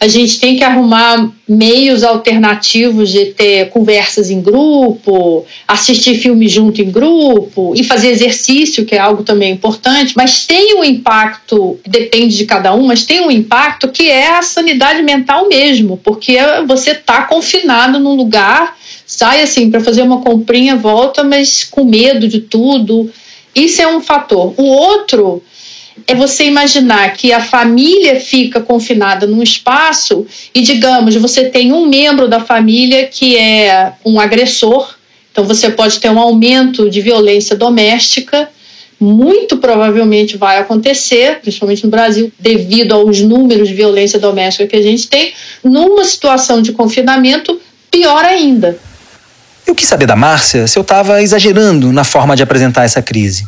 a gente tem que arrumar meios alternativos de ter conversas em grupo, assistir filme junto em grupo e fazer exercício, que é algo também importante, mas tem um impacto, depende de cada um, mas tem um impacto que é a sanidade mental mesmo, porque você está confinado num lugar, sai assim para fazer uma comprinha, volta, mas com medo de tudo. Isso é um fator. O outro é você imaginar que a família fica confinada num espaço e, digamos, você tem um membro da família que é um agressor, então você pode ter um aumento de violência doméstica. Muito provavelmente vai acontecer, principalmente no Brasil, devido aos números de violência doméstica que a gente tem, numa situação de confinamento, pior ainda. Eu quis saber da Márcia se eu estava exagerando na forma de apresentar essa crise.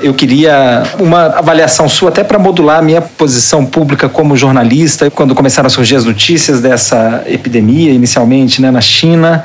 Eu queria uma avaliação sua, até para modular a minha posição pública como jornalista, quando começaram a surgir as notícias dessa epidemia, inicialmente né, na China.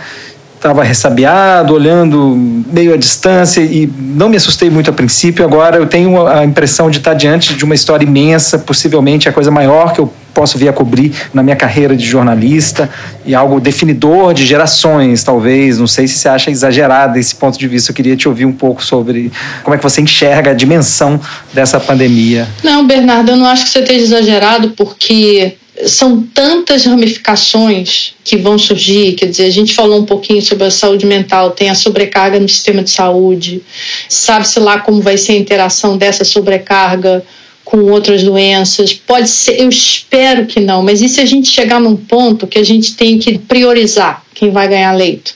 Estava ressabiado, olhando meio à distância e não me assustei muito a princípio. Agora eu tenho a impressão de estar diante de uma história imensa, possivelmente a coisa maior que eu posso vir a cobrir na minha carreira de jornalista e algo definidor de gerações, talvez. Não sei se você acha exagerado esse ponto de vista. Eu queria te ouvir um pouco sobre como é que você enxerga a dimensão dessa pandemia. Não, Bernardo, eu não acho que você esteja exagerado, porque são tantas ramificações que vão surgir. Quer dizer, a gente falou um pouquinho sobre a saúde mental, tem a sobrecarga no sistema de saúde, sabe-se lá como vai ser a interação dessa sobrecarga com outras doenças. Pode ser, eu espero que não, mas e se a gente chegar num ponto que a gente tem que priorizar quem vai ganhar leito?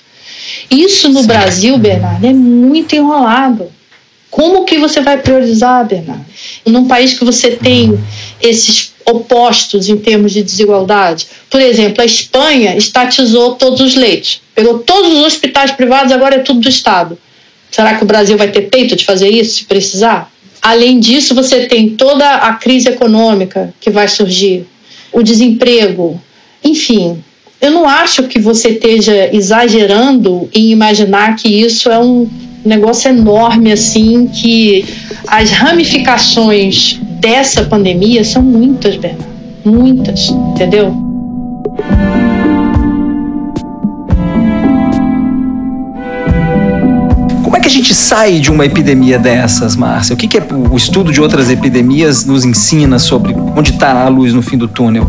Isso no Sim. Brasil, Bernardo, é muito enrolado. Como que você vai priorizar, Bernardo? Num país que você tem esses opostos em termos de desigualdade. Por exemplo, a Espanha estatizou todos os leitos. Pegou todos os hospitais privados, agora é tudo do Estado. Será que o Brasil vai ter peito de fazer isso se precisar? Além disso, você tem toda a crise econômica que vai surgir, o desemprego, enfim. Eu não acho que você esteja exagerando em imaginar que isso é um negócio enorme assim, que as ramificações dessa pandemia são muitas, Bernardo. Muitas, entendeu? que a gente sai de uma epidemia dessas, Márcia? O que, que é, o estudo de outras epidemias nos ensina sobre onde está a luz no fim do túnel?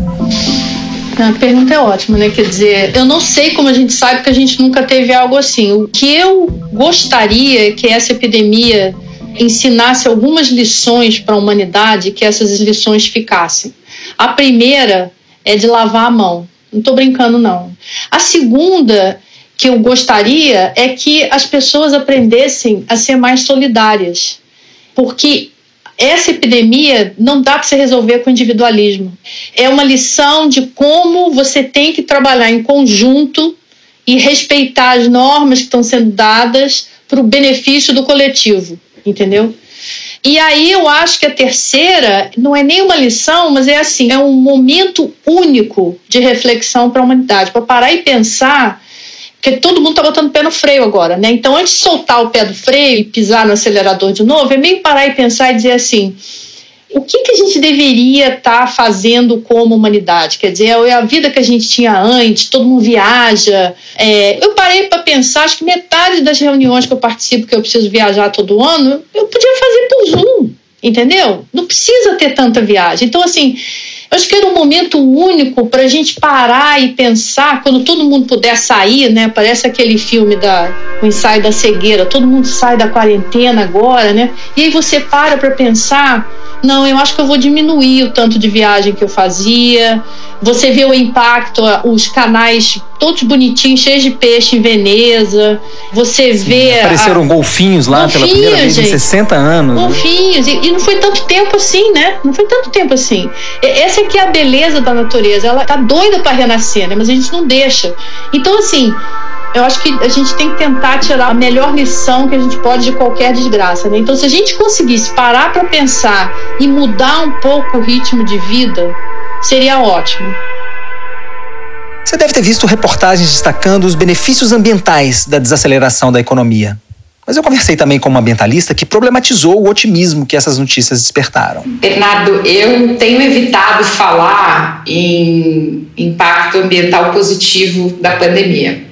A pergunta é ótima, né? Quer dizer, eu não sei como a gente sabe porque a gente nunca teve algo assim. O que eu gostaria que essa epidemia ensinasse algumas lições para a humanidade, que essas lições ficassem. A primeira é de lavar a mão. Não estou brincando, não. A segunda que eu gostaria é que as pessoas aprendessem a ser mais solidárias, porque essa epidemia não dá para se resolver com individualismo. É uma lição de como você tem que trabalhar em conjunto e respeitar as normas que estão sendo dadas para o benefício do coletivo, entendeu? E aí eu acho que a terceira não é nem uma lição, mas é assim, é um momento único de reflexão para a humanidade, para parar e pensar porque todo mundo está botando o pé no freio agora, né? Então, antes de soltar o pé do freio e pisar no acelerador de novo, é meio parar e pensar e dizer assim: o que, que a gente deveria estar tá fazendo como humanidade? Quer dizer, é a vida que a gente tinha antes, todo mundo viaja. É, eu parei para pensar, acho que metade das reuniões que eu participo, que eu preciso viajar todo ano, eu podia fazer por Zoom, entendeu? Não precisa ter tanta viagem. Então, assim eu acho que era um momento único para a gente parar e pensar, quando todo mundo puder sair, né? Parece aquele filme da o ensaio da cegueira, todo mundo sai da quarentena agora, né? E aí você para para pensar, não, eu acho que eu vou diminuir o tanto de viagem que eu fazia. Você vê o impacto, os canais todos bonitinhos, cheios de peixe em Veneza. Você Sim, vê. Apareceram a... golfinhos lá golfinhos, pela primeira vez gente. em 60 anos. Né? Golfinhos. Né? E, e, não foi tanto tempo assim, né? Não foi tanto tempo assim. Essa aqui é a beleza da natureza. Ela tá doida para renascer, né? Mas a gente não deixa. Então, assim. Eu acho que a gente tem que tentar tirar a melhor lição que a gente pode de qualquer desgraça. Né? Então, se a gente conseguisse parar para pensar e mudar um pouco o ritmo de vida, seria ótimo. Você deve ter visto reportagens destacando os benefícios ambientais da desaceleração da economia. Mas eu conversei também com uma ambientalista que problematizou o otimismo que essas notícias despertaram. Bernardo, eu tenho evitado falar em impacto ambiental positivo da pandemia,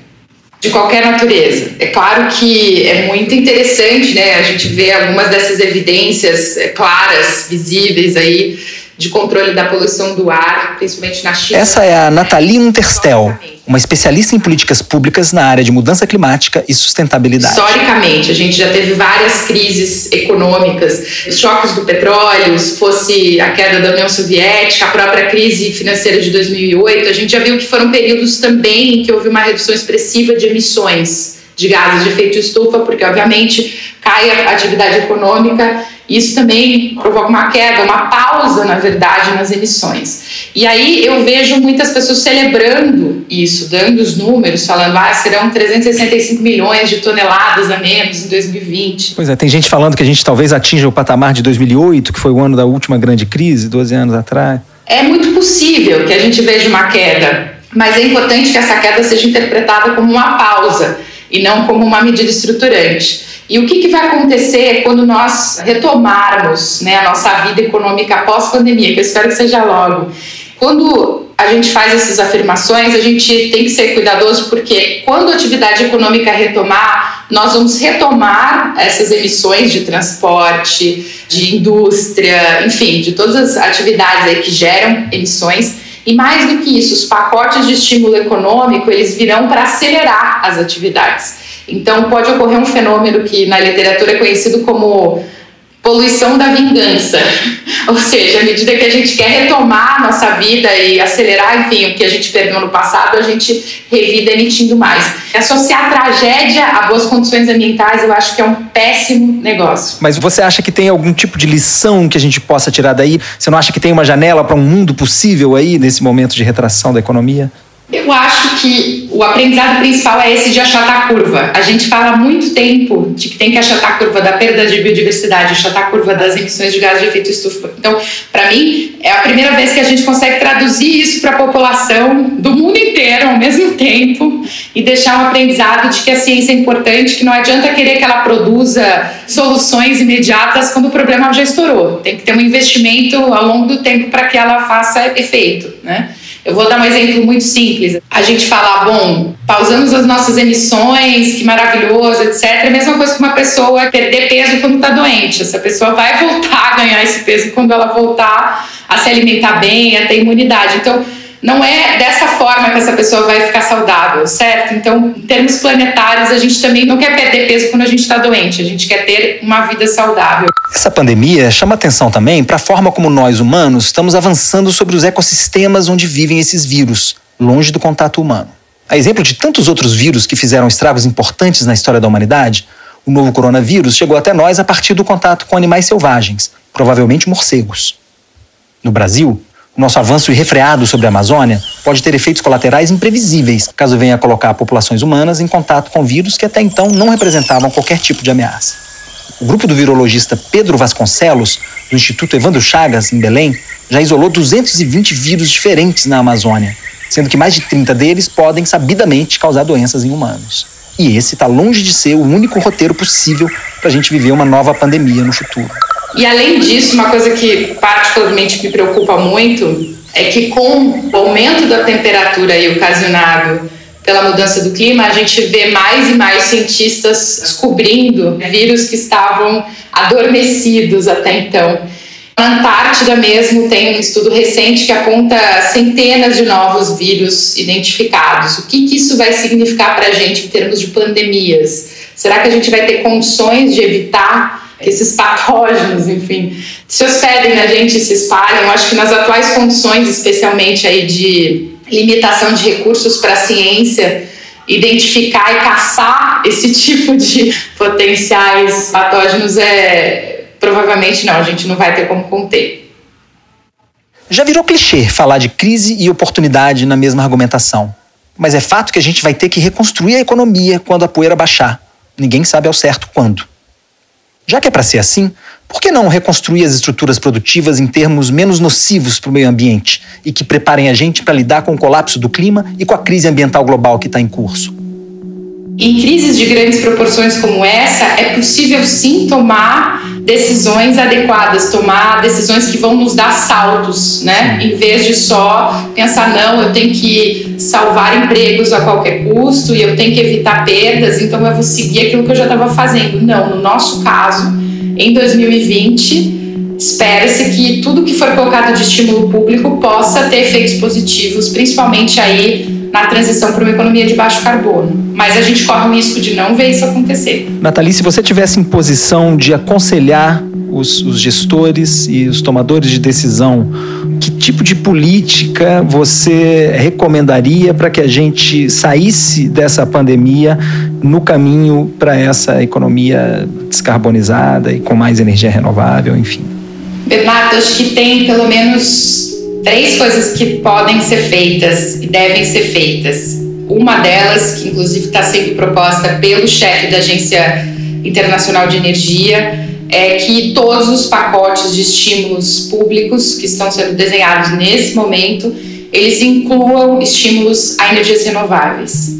de qualquer natureza. É claro que é muito interessante, né? A gente vê algumas dessas evidências é, claras, visíveis aí de controle da poluição do ar, principalmente na China. Essa é a Nathalie Unterstel, uma especialista em políticas públicas na área de mudança climática e sustentabilidade. Historicamente, a gente já teve várias crises econômicas, os choques do petróleo, se fosse a queda da União Soviética, a própria crise financeira de 2008, a gente já viu que foram períodos também em que houve uma redução expressiva de emissões de gases de efeito estufa, porque obviamente cai a atividade econômica isso também provoca uma queda, uma pausa, na verdade, nas emissões. E aí eu vejo muitas pessoas celebrando isso, dando os números, falando, ah, serão 365 milhões de toneladas a menos em 2020. Pois é, tem gente falando que a gente talvez atinja o patamar de 2008, que foi o ano da última grande crise, 12 anos atrás. É muito possível que a gente veja uma queda, mas é importante que essa queda seja interpretada como uma pausa e não como uma medida estruturante. E o que, que vai acontecer quando nós retomarmos né, a nossa vida econômica pós-pandemia, que eu espero que seja logo? Quando a gente faz essas afirmações, a gente tem que ser cuidadoso, porque quando a atividade econômica retomar, nós vamos retomar essas emissões de transporte, de indústria, enfim, de todas as atividades que geram emissões. E mais do que isso, os pacotes de estímulo econômico, eles virão para acelerar as atividades. Então, pode ocorrer um fenômeno que na literatura é conhecido como poluição da vingança. Ou seja, à medida que a gente quer retomar a nossa vida e acelerar, enfim, o que a gente perdeu no passado, a gente revida emitindo mais. Associar tragédia a boas condições ambientais, eu acho que é um péssimo negócio. Mas você acha que tem algum tipo de lição que a gente possa tirar daí? Você não acha que tem uma janela para um mundo possível aí nesse momento de retração da economia? Eu acho que o aprendizado principal é esse de achatar a curva. A gente fala há muito tempo de que tem que achatar a curva da perda de biodiversidade, achatar a curva das emissões de gases de efeito estufa. Então, para mim, é a primeira vez que a gente consegue traduzir isso para a população do mundo inteiro ao mesmo tempo e deixar um aprendizado de que a ciência é importante, que não adianta querer que ela produza soluções imediatas quando o problema já estourou. Tem que ter um investimento ao longo do tempo para que ela faça efeito, né? Eu vou dar um exemplo muito simples. A gente fala, bom, pausamos as nossas emissões, que maravilhoso, etc. É a mesma coisa que uma pessoa perder peso quando está doente. Essa pessoa vai voltar a ganhar esse peso quando ela voltar a se alimentar bem, a ter imunidade. Então, não é dessa forma que essa pessoa vai ficar saudável, certo? Então, em termos planetários, a gente também não quer perder peso quando a gente está doente, a gente quer ter uma vida saudável. Essa pandemia chama atenção também para a forma como nós, humanos, estamos avançando sobre os ecossistemas onde vivem esses vírus, longe do contato humano. A exemplo de tantos outros vírus que fizeram estragos importantes na história da humanidade, o novo coronavírus chegou até nós a partir do contato com animais selvagens, provavelmente morcegos. No Brasil, nosso avanço irrefreado sobre a Amazônia pode ter efeitos colaterais imprevisíveis, caso venha a colocar populações humanas em contato com vírus que até então não representavam qualquer tipo de ameaça. O grupo do virologista Pedro Vasconcelos, do Instituto Evandro Chagas, em Belém, já isolou 220 vírus diferentes na Amazônia, sendo que mais de 30 deles podem sabidamente causar doenças em humanos. E esse está longe de ser o único roteiro possível para a gente viver uma nova pandemia no futuro. E além disso, uma coisa que particularmente me preocupa muito é que com o aumento da temperatura aí ocasionado pela mudança do clima, a gente vê mais e mais cientistas descobrindo vírus que estavam adormecidos até então. Na Antártida mesmo tem um estudo recente que aponta centenas de novos vírus identificados. O que, que isso vai significar para a gente em termos de pandemias? Será que a gente vai ter condições de evitar esses patógenos, enfim, se hospedem na gente e se espalham. Eu acho que nas atuais condições, especialmente aí de limitação de recursos para a ciência, identificar e caçar esse tipo de potenciais patógenos é provavelmente não, a gente não vai ter como conter. Já virou clichê falar de crise e oportunidade na mesma argumentação. Mas é fato que a gente vai ter que reconstruir a economia quando a poeira baixar. Ninguém sabe ao certo quando. Já que é para ser assim, Por que não reconstruir as estruturas produtivas em termos menos nocivos para o meio ambiente e que preparem a gente para lidar com o colapso do clima e com a crise ambiental global que está em curso? Em crises de grandes proporções como essa, é possível sim tomar decisões adequadas, tomar decisões que vão nos dar saltos, né? Em vez de só pensar, não, eu tenho que salvar empregos a qualquer custo e eu tenho que evitar perdas, então eu vou seguir aquilo que eu já estava fazendo. Não, no nosso caso, em 2020, espera-se que tudo que for colocado de estímulo público possa ter efeitos positivos, principalmente aí na transição para uma economia de baixo carbono. Mas a gente corre o risco de não ver isso acontecer. Nathalie, se você tivesse em posição de aconselhar os, os, gestores e os tomadores de decisão, que tipo de política você recomendaria para que a gente saísse dessa pandemia no caminho para essa economia descarbonizada e com mais energia renovável, enfim? Bernardo, acho que tem pelo menos três coisas que podem ser feitas e devem ser feitas. Uma delas, que inclusive está sendo proposta pelo chefe da Agência Internacional de Energia, é que todos os pacotes de estímulos públicos que estão sendo desenhados nesse momento eles incluam estímulos a energias renováveis.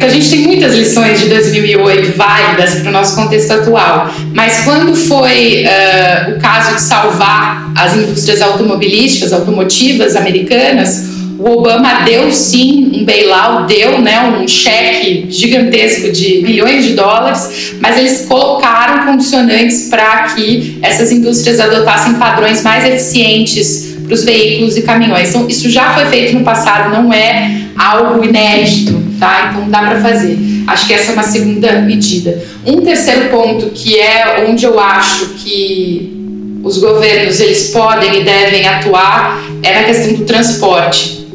A gente tem muitas lições de 2008 válidas para o nosso contexto atual, mas quando foi uh, o caso de salvar as indústrias automobilísticas, automotivas americanas, o Obama deu sim um bailout, deu né, um cheque gigantesco de bilhões de dólares, mas eles colocaram condicionantes para que essas indústrias adotassem padrões mais eficientes para os veículos e caminhões. Então, isso já foi feito no passado, não é algo inédito, tá? Então, dá para fazer. Acho que essa é uma segunda medida. Um terceiro ponto, que é onde eu acho que os governos eles podem e devem atuar, é na questão do transporte.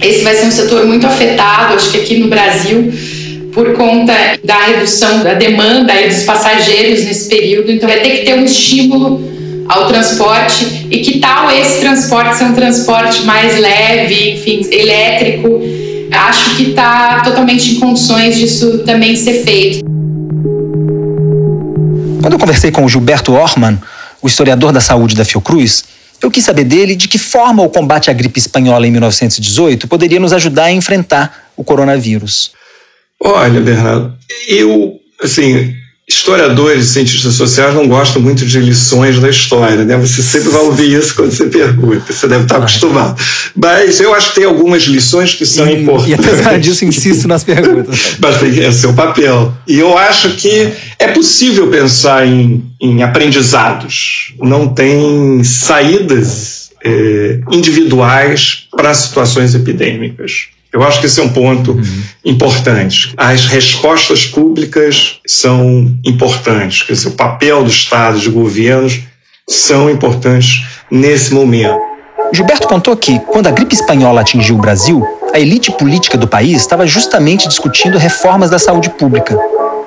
Esse vai ser um setor muito afetado, acho que aqui no Brasil, por conta da redução da demanda dos passageiros nesse período. Então, vai ter que ter um estímulo ao transporte e que tal esse transporte ser um transporte mais leve, enfim, elétrico. Acho que está totalmente em condições disso também ser feito. Quando eu conversei com o Gilberto Orman, o historiador da saúde da Fiocruz, eu quis saber dele de que forma o combate à gripe espanhola em 1918 poderia nos ajudar a enfrentar o coronavírus. Olha, Bernardo, eu, assim, historiadores e cientistas sociais não gostam muito de lições da história, né? Você sempre vai ouvir isso quando você pergunta, você deve estar acostumado. Mas eu acho que tem algumas lições que são e, importantes. E apesar disso, insisto nas perguntas. Mas é seu papel. E eu acho que é possível pensar em, em aprendizados. Não tem saídas é, individuais para situações epidêmicas. Eu acho que esse é um ponto uhum. importante. As respostas públicas são importantes, quer dizer, o papel do Estado, de governos, são importantes nesse momento. Gilberto contou que, quando a gripe espanhola atingiu o Brasil, a elite política do país estava justamente discutindo reformas da saúde pública.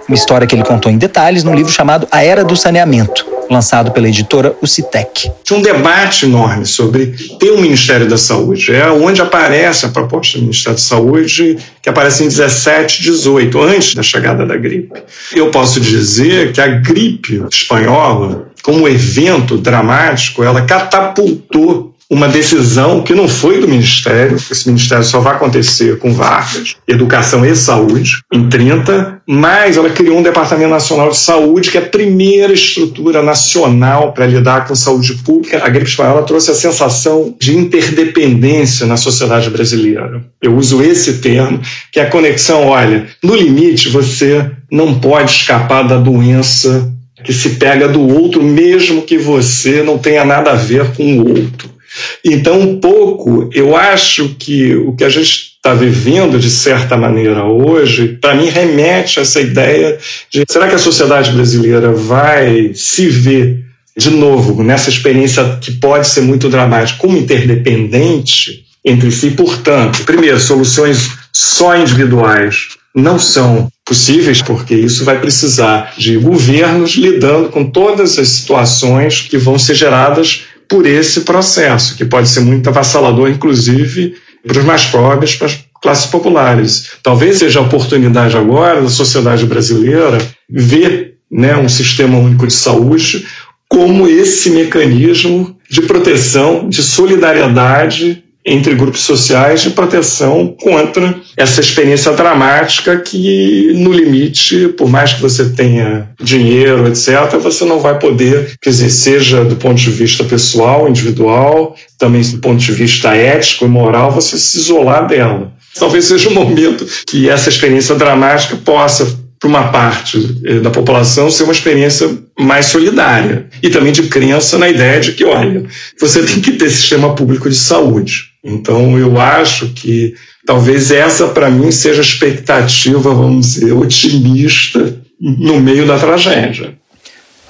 Uma história que ele contou em detalhes no livro chamado A Era do Saneamento, lançado pela editora Ucitec. Tinha um debate enorme sobre ter um Ministério da Saúde. É onde aparece a proposta do Ministério da Saúde, que aparece em 17, 18, antes da chegada da gripe. Eu posso dizer que a gripe espanhola, como evento dramático, ela catapultou uma decisão que não foi do Ministério, esse Ministério só vai acontecer com Vargas, Educação e Saúde, em 30, mas ela criou um Departamento Nacional de Saúde, que é a primeira estrutura nacional para lidar com saúde pública. A gripe espanhola trouxe a sensação de interdependência na sociedade brasileira. Eu uso esse termo, que é a conexão, olha, no limite você não pode escapar da doença que se pega do outro, mesmo que você não tenha nada a ver com o outro. Então, um pouco, eu acho que o que a gente está vivendo, de certa maneira, hoje, para mim, remete a essa ideia de será que a sociedade brasileira vai se ver de novo nessa experiência que pode ser muito dramática, como interdependente entre si? Portanto, primeiro, soluções só individuais não são possíveis, porque isso vai precisar de governos lidando com todas as situações que vão ser geradas por esse processo, que pode ser muito avassalador, inclusive para os mais pobres, para as classes populares. Talvez seja a oportunidade agora da sociedade brasileira ver né, um sistema único de saúde como esse mecanismo de proteção, de solidariedade entre grupos sociais de proteção contra essa experiência dramática que, no limite, por mais que você tenha dinheiro, etc., você não vai poder, quer dizer, seja do ponto de vista pessoal, individual, também do ponto de vista ético e moral, você se isolar dela. Talvez seja o momento que essa experiência dramática possa para uma parte eh, da população ser uma experiência mais solidária e também de crença na ideia de que, olha, você tem que ter sistema público de saúde. Então, eu acho que talvez essa, para mim, seja a expectativa, vamos dizer, otimista no meio da tragédia.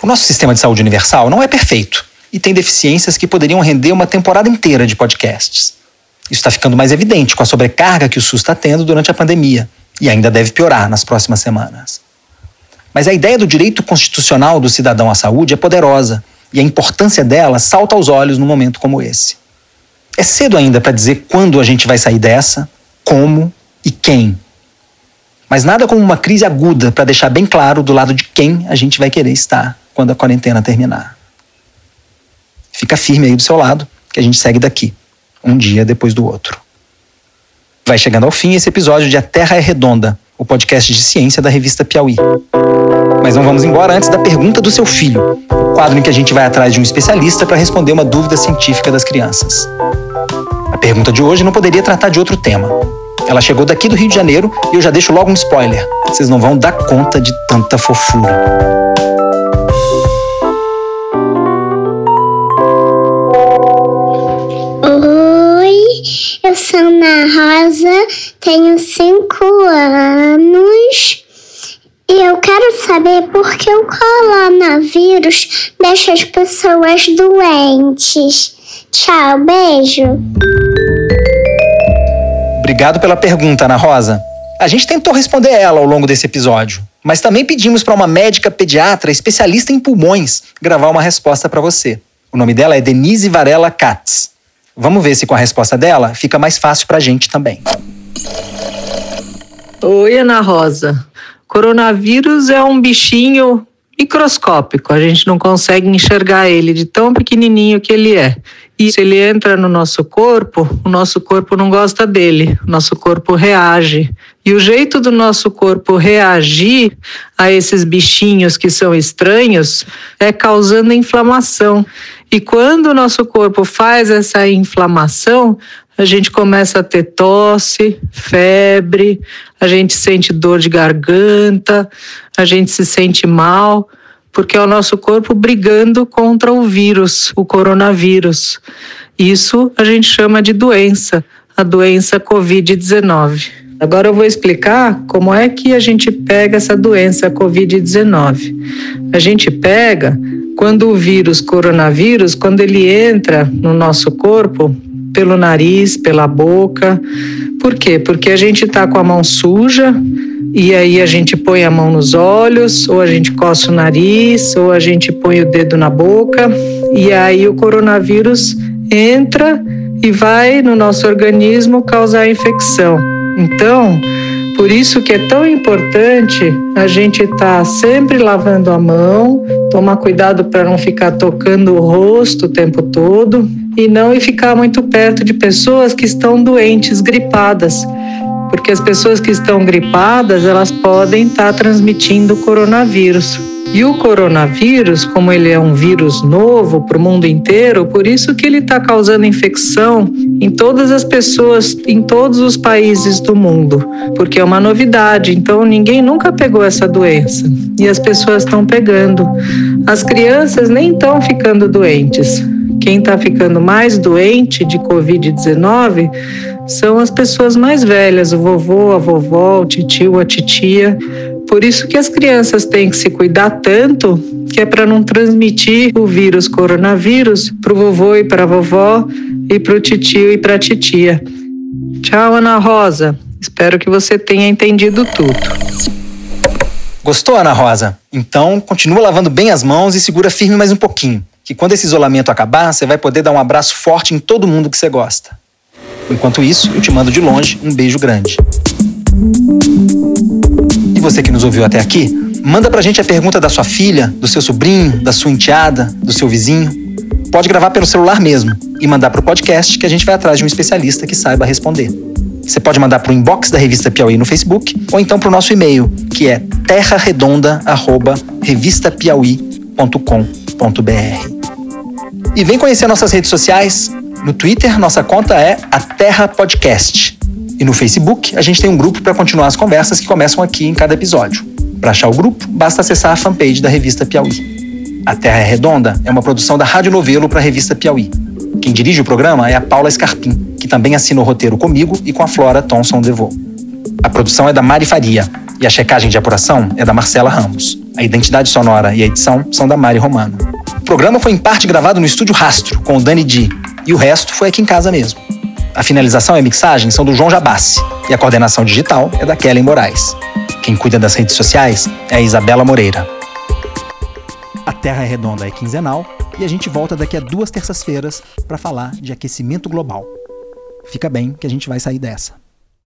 O nosso sistema de saúde universal não é perfeito e tem deficiências que poderiam render uma temporada inteira de podcasts. Isso está ficando mais evidente com a sobrecarga que o SUS está tendo durante a pandemia e ainda deve piorar nas próximas semanas. Mas a ideia do direito constitucional do cidadão à saúde é poderosa e a importância dela salta aos olhos num momento como esse. É cedo ainda para dizer quando a gente vai sair dessa, como e quem. Mas nada como uma crise aguda para deixar bem claro do lado de quem a gente vai querer estar quando a quarentena terminar. Fica firme aí do seu lado, que a gente segue daqui, um dia depois do outro. Vai chegando ao fim esse episódio de A Terra é Redonda, o podcast de ciência da revista Piauí. Mas não vamos embora antes da pergunta do seu filho, quadro em que a gente vai atrás de um especialista para responder uma dúvida científica das crianças. A pergunta de hoje não poderia tratar de outro tema. Ela chegou daqui do Rio de Janeiro e eu já deixo logo um spoiler. Vocês não vão dar conta de tanta fofura. Ana Rosa, tenho cinco anos e eu quero saber por que o coronavírus deixa as pessoas doentes. Tchau, beijo. Obrigado pela pergunta, Ana Rosa. A gente tentou responder ela ao longo desse episódio, mas também pedimos para uma médica pediatra especialista em pulmões gravar uma resposta para você. O nome dela é Denise Varela Katz. Vamos ver se com a resposta dela fica mais fácil para a gente também. Oi, Ana Rosa. Coronavírus é um bichinho microscópico, a gente não consegue enxergar ele de tão pequenininho que ele é. E se ele entra no nosso corpo, o nosso corpo não gosta dele, o nosso corpo reage. E o jeito do nosso corpo reagir a esses bichinhos que são estranhos é causando inflamação. E quando o nosso corpo faz essa inflamação, a gente começa a ter tosse, febre, a gente sente dor de garganta, a gente se sente mal, porque é o nosso corpo brigando contra o vírus, o coronavírus. Isso a gente chama de doença, a doença Covid-19. Agora eu vou explicar como é que a gente pega essa doença Covid-19. A gente pega quando o vírus coronavírus, quando ele entra no nosso corpo, pelo nariz, pela boca. Por quê? Porque a gente está com a mão suja e aí a gente põe a mão nos olhos, ou a gente coça o nariz, ou a gente põe o dedo na boca, e aí o coronavírus entra e vai no nosso organismo causar infecção. Então, por isso que é tão importante a gente estar tá sempre lavando a mão, tomar cuidado para não ficar tocando o rosto o tempo todo e não ir ficar muito perto de pessoas que estão doentes, gripadas. Porque as pessoas que estão gripadas, elas podem estar tá transmitindo o coronavírus. E o coronavírus, como ele é um vírus novo para o mundo inteiro, por isso que ele está causando infecção em todas as pessoas, em todos os países do mundo, porque é uma novidade. Então ninguém nunca pegou essa doença e as pessoas estão pegando. As crianças nem estão ficando doentes. Quem está ficando mais doente de Covid-19 são as pessoas mais velhas, o vovô, a vovó, o tio, a titia por isso que as crianças têm que se cuidar tanto, que é para não transmitir o vírus coronavírus para o vovô e para a vovó e para o tio e para a titia. Tchau, Ana Rosa. Espero que você tenha entendido tudo. Gostou, Ana Rosa? Então, continua lavando bem as mãos e segura firme mais um pouquinho. Que quando esse isolamento acabar, você vai poder dar um abraço forte em todo mundo que você gosta. Enquanto isso, eu te mando de longe um beijo grande você que nos ouviu até aqui, Manda pra gente a pergunta da sua filha, do seu sobrinho, da sua enteada, do seu vizinho. Pode gravar pelo celular mesmo e mandar pro podcast que a gente vai atrás de um especialista que saiba responder. Você pode mandar pro inbox da revista Piauí no Facebook ou então pro nosso e-mail, que é terraredonda@revistapiauí.com.br. E vem conhecer nossas redes sociais. No Twitter, nossa conta é a Terra Podcast. E no Facebook, a gente tem um grupo para continuar as conversas que começam aqui em cada episódio. Para achar o grupo, basta acessar a fanpage da revista Piauí. A Terra é Redonda é uma produção da Rádio Novelo para a revista Piauí. Quem dirige o programa é a Paula Scarpim, que também assina o roteiro comigo e com a Flora Thomson Devô. A produção é da Mari Faria e a checagem de apuração é da Marcela Ramos. A identidade sonora e a edição são da Mari Romano. O programa foi em parte gravado no estúdio Rastro, com o Dani Di, e o resto foi aqui em casa mesmo. A finalização e a mixagem são do João Jabassi e a coordenação digital é da Kellen Moraes. Quem cuida das redes sociais é a Isabela Moreira. A Terra é Redonda é quinzenal e a gente volta daqui a duas terças-feiras para falar de aquecimento global. Fica bem que a gente vai sair dessa.